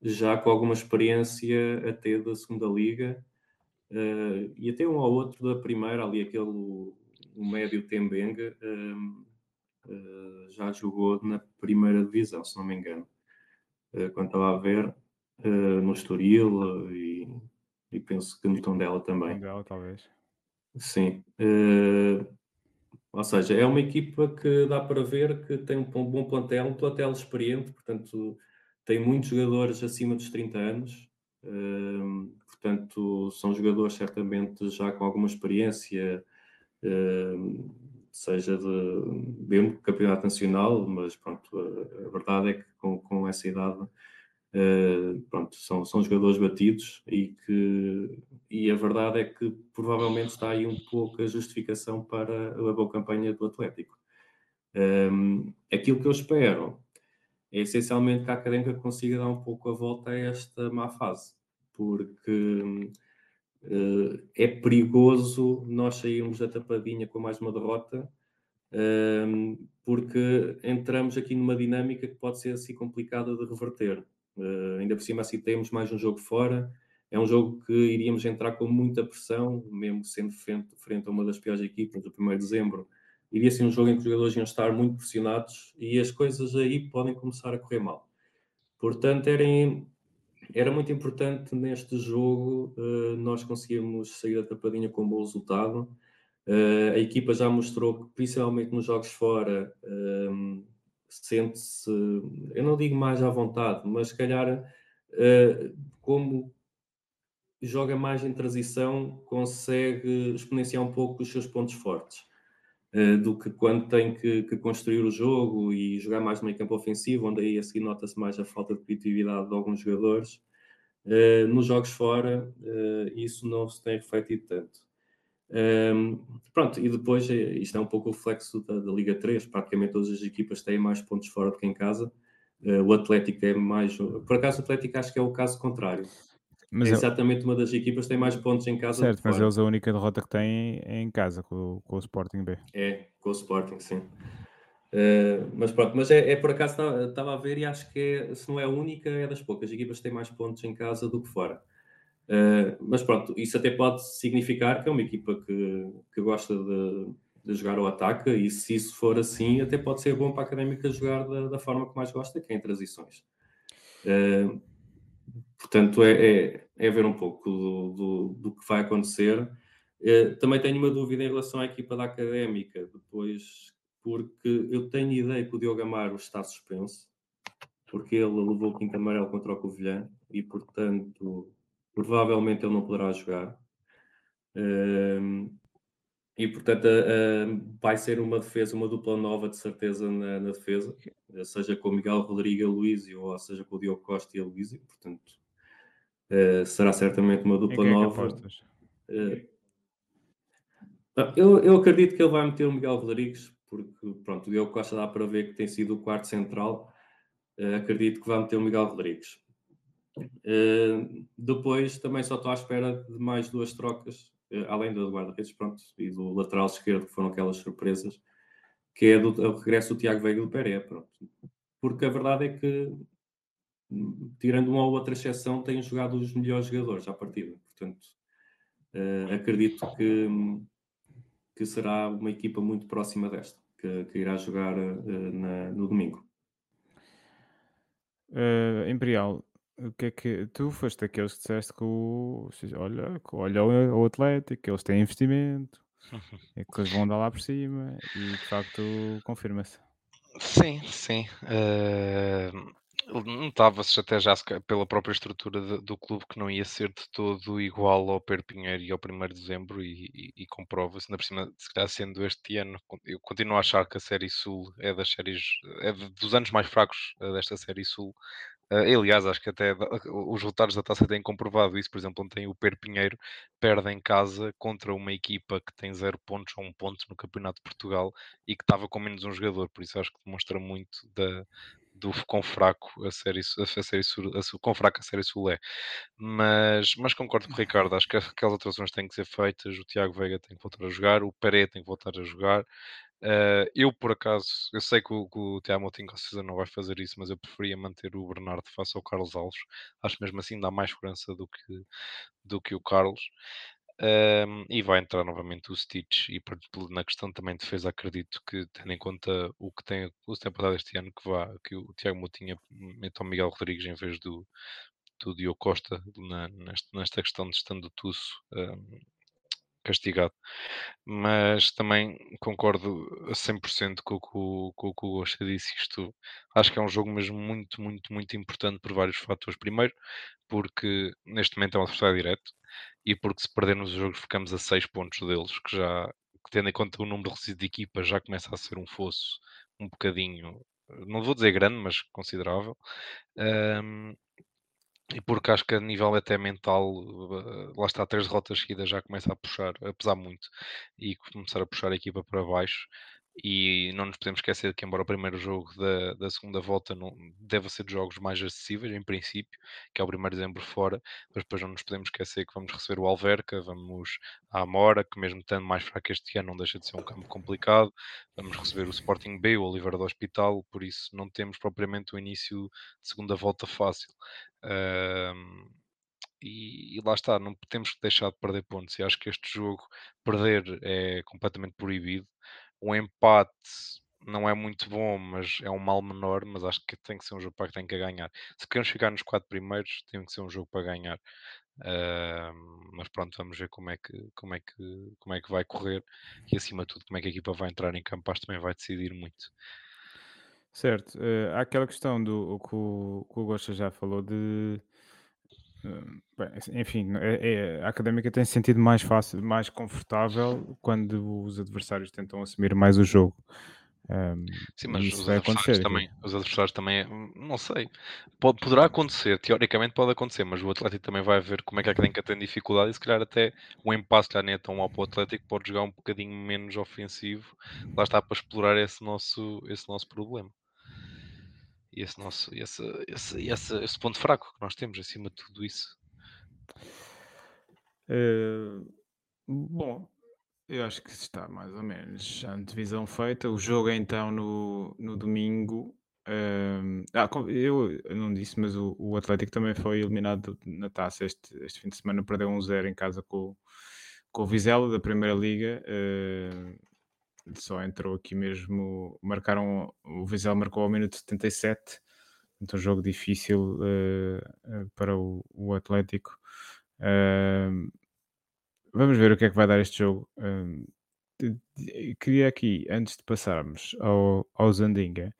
já com alguma experiência até da segunda liga uh, e até um ou outro da primeira, ali aquele o médio Tembenga uh, uh, já jogou na primeira divisão, se não me engano. quando estava a ver no Estoril e, e penso que no Tondela também. Tondela, talvez. Sim. Uh, ou seja, é uma equipa que dá para ver que tem um bom plantel, um plantel experiente, portanto, tem muitos jogadores acima dos 30 anos. Uh, portanto, são jogadores certamente já com alguma experiência, uh, seja de mesmo campeonato nacional, mas pronto, a, a verdade é que com, com essa idade Uh, pronto, são, são jogadores batidos e que e a verdade é que provavelmente está aí um pouco a justificação para a boa campanha do Atlético. Um, ehm, aquilo que eu espero é essencialmente que a Académica consiga dar um pouco a volta a esta má fase, porque uh, é perigoso nós sairmos da tapadinha com mais uma derrota, um, ehm, porque entramos aqui numa dinâmica que pode ser assim complicada de reverter. Uh, ainda por cima, assim, temos mais um jogo fora. É um jogo que iríamos entrar com muita pressão, mesmo sendo frente, frente a uma das piores equipas do 1 de dezembro. Iria ser um jogo em que os jogadores iam estar muito pressionados e as coisas aí podem começar a correr mal. Portanto, era, era muito importante neste jogo uh, nós conseguirmos sair da tapadinha com um bom resultado. Uh, a equipa já mostrou que, principalmente nos jogos fora, sente-se, eu não digo mais à vontade, mas se calhar uh, como joga mais em transição, consegue exponenciar um pouco os seus pontos fortes. Uh, do que quando tem que, que, construir o jogo e jogar mais no meio campo ofensivo, onde aí a seguir nota-se mais a falta de criatividade de alguns jogadores. Uh, nos jogos fora, isso não se tem refletido tanto. Um, pronto, e depois isto é um pouco o reflexo da, da, Liga 3, praticamente todas as equipas têm mais pontos fora do que em casa. Uh, o Atlético é mais. Por acaso, o Atlético acho que é o caso contrário. Mas é exatamente uma das equipas que tem mais pontos em casa. Certo, mas eles a única derrota que têm é em casa com, com o Sporting B. É, com o Sporting, sim. Uh, mas pronto, mas é, é por acaso estava a ver e acho que é, se não é a única, é das poucas equipas que têm mais pontos em casa do que fora. Uh, mas pronto, isso até pode significar que é uma equipa que, que gosta de, de jogar ao ataque, e se isso for assim, até pode ser bom para a académica jogar da, da forma que mais gosta, que é em transições. Uh, portanto, é, é, é, ver um pouco do, do, do que vai acontecer. Uh, também tenho uma dúvida em relação à equipa da académica, depois, porque eu tenho ideia que o Diogo Amaro está suspenso, porque ele levou o quinto amarelo contra o Covilhã e, portanto, provavelmente ele não poderá jogar. e portanto vai ser uma defesa, uma dupla nova de certeza na, na defesa, seja com o Miguel Rodrigues e Luísio, ou seja com o Diogo Costa e a Luísio, portanto uh, será certamente uma dupla é nova. Uh, eu, eu acredito que ele vai meter o Miguel Rodrigues, porque pronto, o Diogo Costa dá para ver que tem sido o quarto central. acredito que vai meter o Miguel Rodrigues. Uh, depois também só estou à espera de mais duas trocas, uh, além do guarda-redes, pronto, e do lateral esquerdo, que foram aquelas surpresas, que é do o regresso do Tiago Veiga do Pereira, pronto. Porque a verdade é que, tirando uma ou outra exceção, têm jogado os melhores jogadores à partida. Portanto, uh, acredito que, que será uma equipa muito próxima desta, que, que irá jogar na, no domingo. Imperial, o que é que tu foste daqueles que disseste que o, olha, que olha o, o Atlético, que eles têm investimento, é que eles vão dar lá por cima e de facto confirma-se. Sim, sim. Uh, Notava-se até já pela própria estrutura de- do clube que não ia ser de todo igual ao Pinheiro e ao 1 de dezembro e, e, e comprova-se, ainda por cima, se calhar sendo este ano, eu continuo a achar que a Série Sul é das séries, é dos anos mais fracos eh, desta Série Sul. Uh, aliás, acho que até os resultados da taça têm comprovado isso. Por exemplo, ontem o Per Pinheiro perde em casa contra uma equipa que tem zero pontos ou um ponto no Campeonato de Portugal e que estava com menos um jogador. Por isso acho que demonstra muito da, do quão fraco a série, a série sul, a, série é. Mas, mas concordo com o Ricardo, acho que aquelas alterações têm que ser feitas. O Tiago Veiga tem que voltar a jogar, o Peré tem que voltar a jogar. Uh, eu, por acaso, eu sei que o, que o Tiago com não vai fazer isso, mas eu preferia manter o Bernardo face ao Carlos Alves. Acho que mesmo assim dá mais segurança do que, do que o Carlos. Um, e vai entrar novamente o Stitch e na questão também de defesa acredito que tendo em conta o que tem o dado este ano que vá que o Tiago Moutinho meta o Miguel Rodrigues em vez do, do Diogo Costa na, nesta, nesta questão de estando Tusso um, castigado mas também concordo a 100% com, com, com o que o Gosta disse isto acho que é um jogo mesmo muito, muito, muito importante por vários fatores primeiro porque neste momento é um adversário direto e porque se perdermos o jogo ficamos a 6 pontos deles, que já, que tendo em conta o número de de equipas, já começa a ser um fosso um bocadinho, não vou dizer grande, mas considerável. Um, e porque acho que a nível até mental, uh, lá está, três derrotas seguidas já começa a puxar, a pesar muito e começar a puxar a equipa para baixo. E não nos podemos esquecer que, embora o primeiro jogo da, da segunda volta não deve ser de jogos mais acessíveis, em princípio, que é o primeiro dezembro fora, mas depois não nos podemos esquecer que vamos receber o Alverca, vamos à Amora, que mesmo estando mais fraco este ano, não deixa de ser um campo complicado, vamos receber o Sporting B, o Oliveira do Hospital, por isso não temos propriamente o início de segunda volta fácil. E, e, lá está, não temos que deixar de perder pontos. E acho que este jogo, perder é completamente proibido o empate não é muito bom, mas é um mal menor, mas acho que tem que ser um jogo para que tem que ganhar. Se queremos ficar nos quatro primeiros, tem que ser um jogo para ganhar. Uh, mas pronto, vamos ver como é, que, como, é que, como é que vai correr e acima de tudo como é que a equipa vai entrar em campo, acho que também vai decidir muito. Certo, uh, há aquela questão do que o, que o Gosta já falou de enfim, é, é, a académica tem se sentido mais fácil, mais confortável quando os adversários tentam assumir mais o jogo. Um, Sim, mas os adversários, também, os adversários também, hum, não sei, pode, poderá acontecer, teoricamente pode acontecer, mas o Atlético também vai ver como é que a Académica tem dificuldade e se calhar até o impasse já nem é tão mau para o Atlético, pode jogar um bocadinho menos ofensivo, lá está para explorar esse nosso, esse nosso problema. Esse nosso, esse, esse, esse, esse ponto fraco que nós temos acima de tudo isso. Uh, bom, eu acho que está mais ou menos a antevisão feita. O jogo é então no, no domingo. Um, ah, eu, não disse, mas o, o, Atlético também foi eliminado na taça este, este fim de semana. Perdeu um zero em casa com, com o Vizela da Primeira Liga. Uh, só entrou aqui mesmo. Marcaram. O Vizela marcou ao minuto 77. Então, jogo difícil uh, para o, o Atlético. Uh, vamos ver o que é que vai dar este jogo. Um, queria aqui, antes de passarmos ao, ao Zandinga,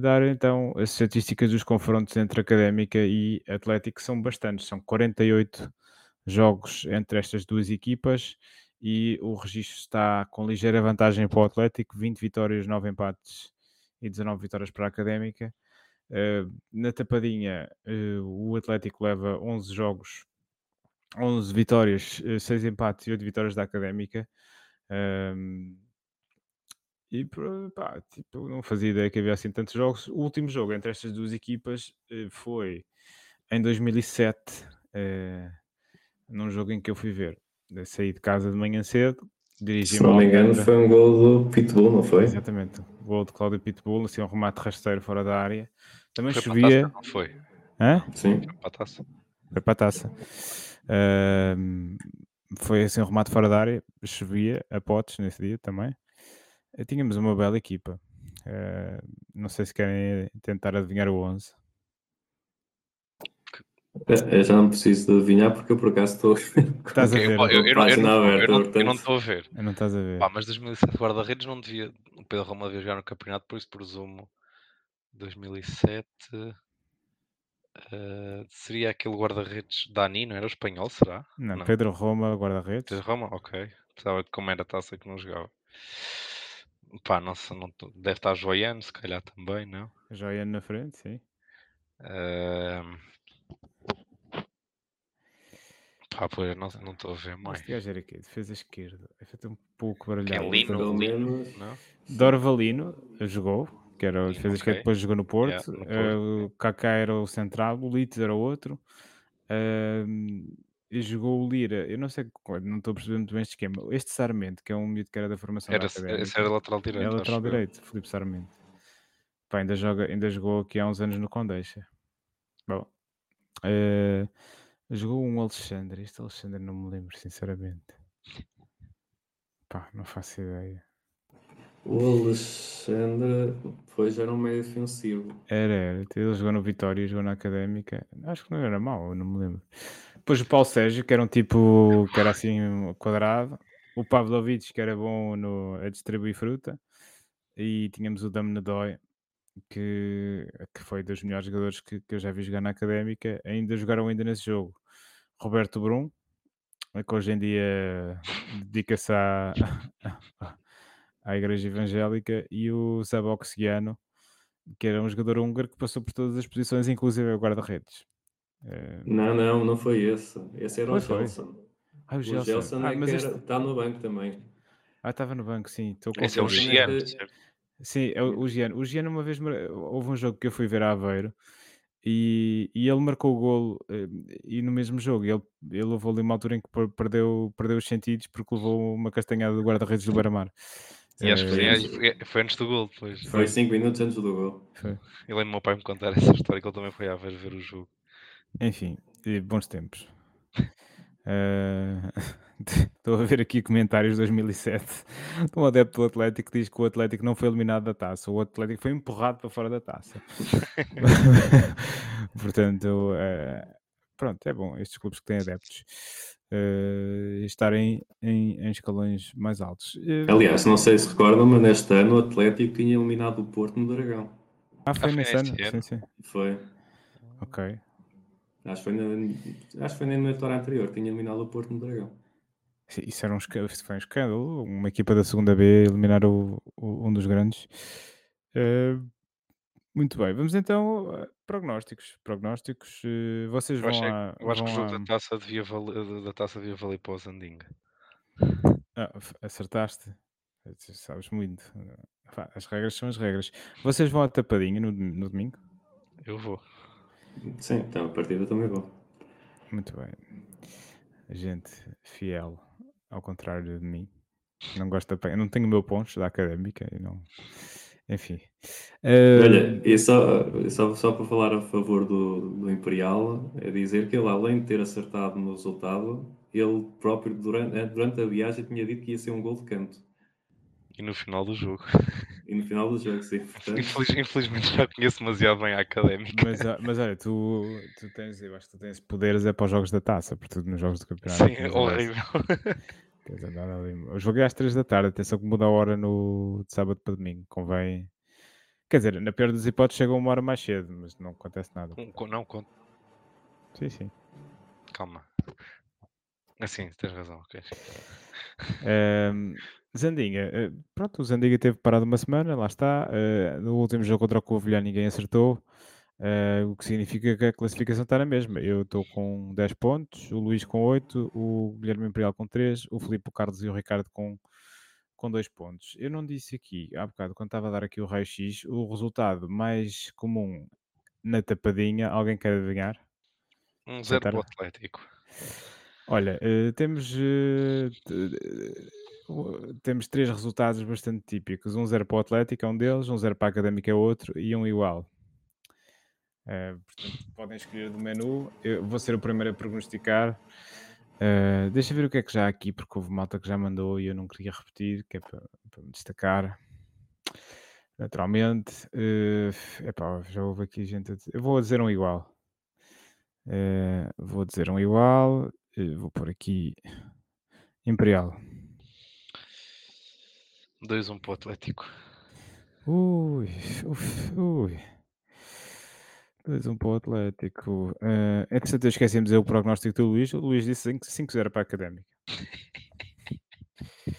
dar então as estatísticas dos confrontos entre Académica e Atlético, são bastantes, são 48 jogos entre estas duas equipas e o registro está com ligeira vantagem para o Atlético, 20 vitórias, 9 empates e 19 vitórias para a Académica. Uh, na tapadinha, uh, o Atlético leva 11 jogos 11 vitórias, 6 eh, empates e 8 vitórias da Académica. Um, e pá, tipo, não fazia ideia que havia assim tantos jogos. O último jogo entre estas duas equipas uh, foi em 2007, uh, num jogo em que eu fui ver. Eu saí de casa de manhã cedo, dirigi Se não me engano, foi um gol do Pitbull, não foi? Exatamente, gol de Cláudio Pitbull, assim, um remate rasteiro fora da área. Também foi chovia. Taça, não foi? Hã? Sim. Foi para a taça. Foi para a taça. Uh, foi assim um remate fora da área, chovia a potes nesse dia também. Uh, tínhamos uma bela equipa. Uh, não sei se querem tentar adivinhar o 11. Eu já não preciso de adivinhar porque eu por acaso estou. Estás a ver? Eu, eu, eu, não, aberta, eu, não, portanto... eu não estou a ver. Eu não estás a ver. Pá, mas 2007 guarda-redes não devia. O Pedro Roma devia jogar no campeonato, por isso presumo 2007. Uh, seria aquele guarda-redes Dani, não era o espanhol, será? Não, não. Pedro Roma, guarda-redes. Pedro Roma, ok. Pensava que como era a taça que não jogava. Pá, não, não, deve estar Joiano, se calhar também, não? Joiano na frente, sim. Uh... Pá, pois, não estou a ver mais. Este gajo era aqui, defesa esquerda. É feito um pouco baralhado. É Lino, Lino, não? Dorvalino jogou, que era o defesa okay. que depois jogou no Porto. Yeah, no Porto. Uh, o Kaká era o central, o Litz era o outro. Uh, e jogou o Lira, eu não sei, não estou a perceber muito bem este esquema. Este Sarmento, que é um miúdo que era da formação era, da Académica, Esse era lateral direito. É lateral direito, Filipe Sarmento. Pá, ainda, joga, ainda jogou aqui há uns anos no Condeixa. Bom, uh, jogou um Alexandre. Este Alexandre não me lembro, sinceramente. Pá, não faço ideia. O Alexandre já era um meio defensivo. Era, era. Ele jogou no Vitória jogou na Académica. Acho que não era mau, não me lembro. Depois o Paulo Sérgio, que era um tipo que era assim quadrado. O Pavlovic, que era bom no, a distribuir fruta. E tínhamos o Dame Nadoi, que, que foi dos melhores jogadores que, que eu já vi jogar na Académica. Ainda jogaram ainda nesse jogo. Roberto Brum, que hoje em dia dedica-se à, à Igreja Evangélica, e o Zabok Siano, que era um jogador húngaro que passou por todas as posições, inclusive o guarda-redes. Uh... Não, não, não foi esse. Esse era o. Gelson. Ah, o O Gelson. Gelson Ah, é mas que este- era- está no banco também. Ah, estava no banco, sim. Estou Esse é o. Gelson Giano, que- certo? Sim, é o, o Giano. O Giano, uma vez, houve um jogo que eu fui ver a Aveiro e, e ele marcou o golo eh, e no mesmo jogo ele, ele levou ali uma altura em que per- perdeu, perdeu os sentidos porque levou uma castanhada do guarda-redes do Beira-Mar. E acho que foi, Eh, antes do gol, depois. Foi 5 minutos antes do gol. foi. Eu lembro do meu pai me contar essa história que ele também foi a ver, ver o jogo. Enfim, bons tempos. Eh, Estou a ver aqui comentários de 2007 de um adepto do Atlético diz que o Atlético não foi eliminado da taça, o Atlético foi empurrado para fora da taça. Portanto, eh, pronto, é bom estes clubes que têm adeptos eh, estarem em, em escalões mais altos. Eh, Aliás, não sei se recordam, mas neste ano o Atlético tinha eliminado o Porto no Dragão. ah, foi nesse ano? nesse Sim, ano. sim. Foi. Ok. Acho que foi na, acho que foi na eliminatória anterior, tinha eliminado o Porto no Dragão. Isso era um, isso foi um escândalo. Uma equipa da segunda B eliminar o, o, um dos grandes. Uh, muito bem, vamos então a prognósticos. Prognósticos, uh, vocês vão a. Eu acho vão que o jogo a... da, taça devia valer, da taça devia valer para o Zandinga. Ah, acertaste. Sabes muito. As regras são as regras. Vocês vão à tapadinha no, no domingo? Eu vou. Sim, então a partida também vou. Muito bem. Gente fiel, ao contrário de mim. Não gosto da... Eu não tenho o meu ponto da académica e não. Enfim. Uh... Olha, e só, só, só para falar a favor do, do Imperial, é dizer que ele, além de ter acertado no resultado, ele próprio, durante, eh, durante a viagem, tinha dito que ia ser um gol de canto. E no final do jogo. E no final do jogo, sim. Portanto... Infeliz, infelizmente já conheço demasiado bem a académica. Mas, ah, mas olha, tu, tu tens, eu acho que tu tens poderes é para os jogos da taça, porque nos jogos do campeonato. Sim, é horrível. O jogo é às 3 da tarde, atenção que muda a hora no, de sábado para domingo. Convém. Quer dizer, na pior das hipóteses chega uma hora mais cedo, mas não acontece nada. Não, conta. Sim, sim. Calma. Assim, tens razão. Okay. Um, Zandinga, eh, pronto, o Zandinga teve parado uma semana, lá está. Uh, no último jogo contra o Covilhã ninguém acertou. Uh, o que significa que a classificação está na mesma. Eu estou com 10 pontos, o Luís com 8, o Guilherme Imperial com 3, o Filipe, o Carlos e o Ricardo com, com 2 pontos. Eu não disse aqui, há bocado, quando estava a dar aqui o raio-x, o resultado mais comum na tapadinha, alguém quer adivinhar? Um zero para o Atlético. Olha, temos, temos três resultados bastante típicos. Um zero para o Atlético é um deles, um zero para a Académica é outro e um igual. Uh, portanto, podem escolher do menu. Eu vou ser o primeiro a prognosticar. Uh, deixa ver o que é que já há aqui, porque houve malta que já mandou e eu não queria repetir, que é para, para me destacar. Naturalmente, uh, epá, já houve aqui gente a dizer. Eu vou dizer um igual. Uh, vou dizer um igual. Vou pôr aqui Imperial. 2-1 um para o Atlético. Ui, uf, ui. 2-1 para o Atlético. Uh, entretanto, eu esqueci de dizer o prognóstico do Luís. O Luís disse 5-0 para a Académica.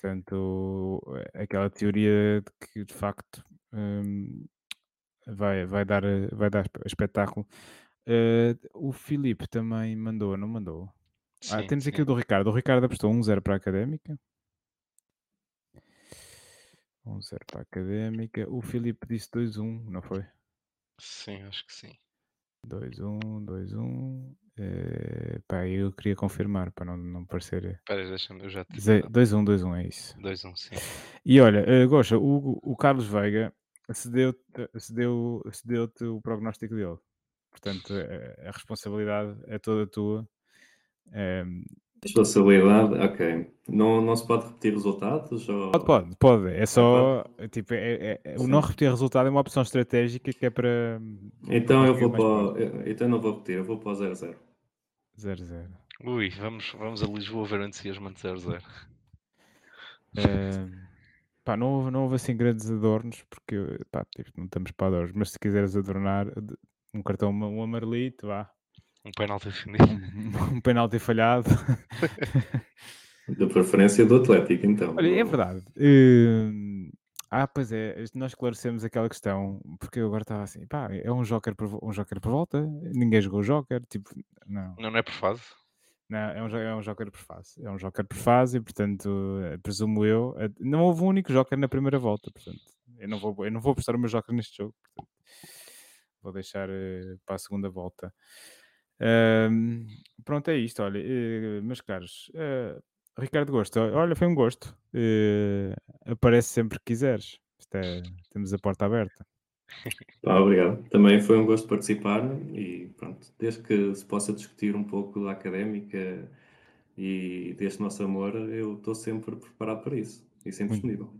Portanto, aquela teoria de que de facto um, vai, vai, dar, vai dar espetáculo. Uh, o Filipe também mandou, não mandou? Ah, sim, ah, temos sim. aqui o do Ricardo. O Ricardo apostou 1-0 para a Académica. 1-0 para a Académica. O Filipe disse 2-1, não foi? Sim, acho que sim. 2-1, 2-1. É, pá, eu queria confirmar para não, não parecer. Espera, deixa-me, eu já te. 2-1, 2-1, é isso. 2-1, sim. E olha, uh, Gosta, o, o Carlos Veiga cedeu-te cedeu, cedeu o prognóstico dele. Portanto, a, a responsabilidade é toda tua. Um, Responsabilidade, ok. Não, não se pode repetir resultados? Ou... Pode, pode, pode. É só. Ah, tipo, é, é, o não repetir resultado é uma opção estratégica que é para. Então eu vou para. Eu, então não vou repetir, eu vou para o 0-0. 0-0. Ui, vamos, vamos a Lisboa ver o entusiasmo de 0-0. Uh, pá, não, houve, não houve assim grandes adornos, porque pá, tipo, não estamos para adornos, mas se quiseres adornar um cartão, um amarelito, vá. Um penalti defendido. Um, um penalti falhado. Da preferência do Atlético, então. Olha, é verdade. Uh, ah, pois é, nós esclarecemos aquela questão, porque eu agora estava assim, pá, é um joker por, um joker por volta, ninguém jogou o joker, tipo, não. Não, não é por fase? Não, é um, é um joker por fase. É um joker por fase e, portanto, eh, presumo eu, eh, não houve um único joker na primeira volta, portanto, eu não vou, eu não vou apostar o meu joker neste jogo, portanto, vou deixar uh, para a segunda volta pronto, é isto. Olha, uh, meus caros, uh, Ricardo Gosto, olha, foi um gosto. Uh, aparece sempre que quiseres. É, temos a porta aberta. Ah, obrigado. Também foi um gosto participar e pronto, desde que se possa discutir um pouco da académica e deste nosso amor, eu estou sempre preparado para isso e sempre muito, disponível.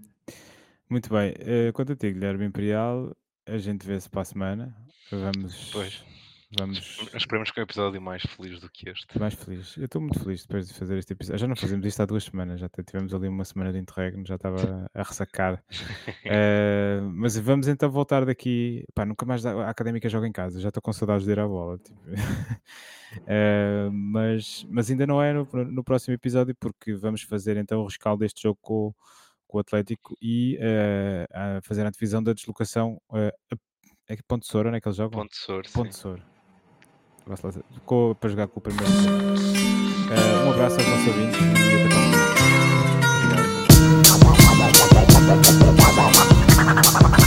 Muito bem. Uh, quanto a ti, Guilherme Imperial, a gente vê-se para a semana. Vamos. Pois Vamos. Esperemos que é um episódio mais feliz do que este. Mais feliz. Eu estou muito feliz depois de fazer este episódio. Já não fazemos isto há duas semanas, já tivemos ali uma semana de interregno, já estava a ressacar. uh, mas vamos então voltar daqui. Pá, nunca mais a académica joga em casa, já estou com saudades de ir à bola. Tipo. uh, mas, mas ainda não é no, no, próximo episódio, porque vamos fazer então o rescaldo deste jogo com, com o Atlético e uh, a fazer a divisão da deslocação. Uh, é que Ponte Soura, não é que eles jogam? Ponte Soura. Ponte ficou para jogar com o primeiro. Uh, um abraço aos nossos ouvintes e até. Obrigado.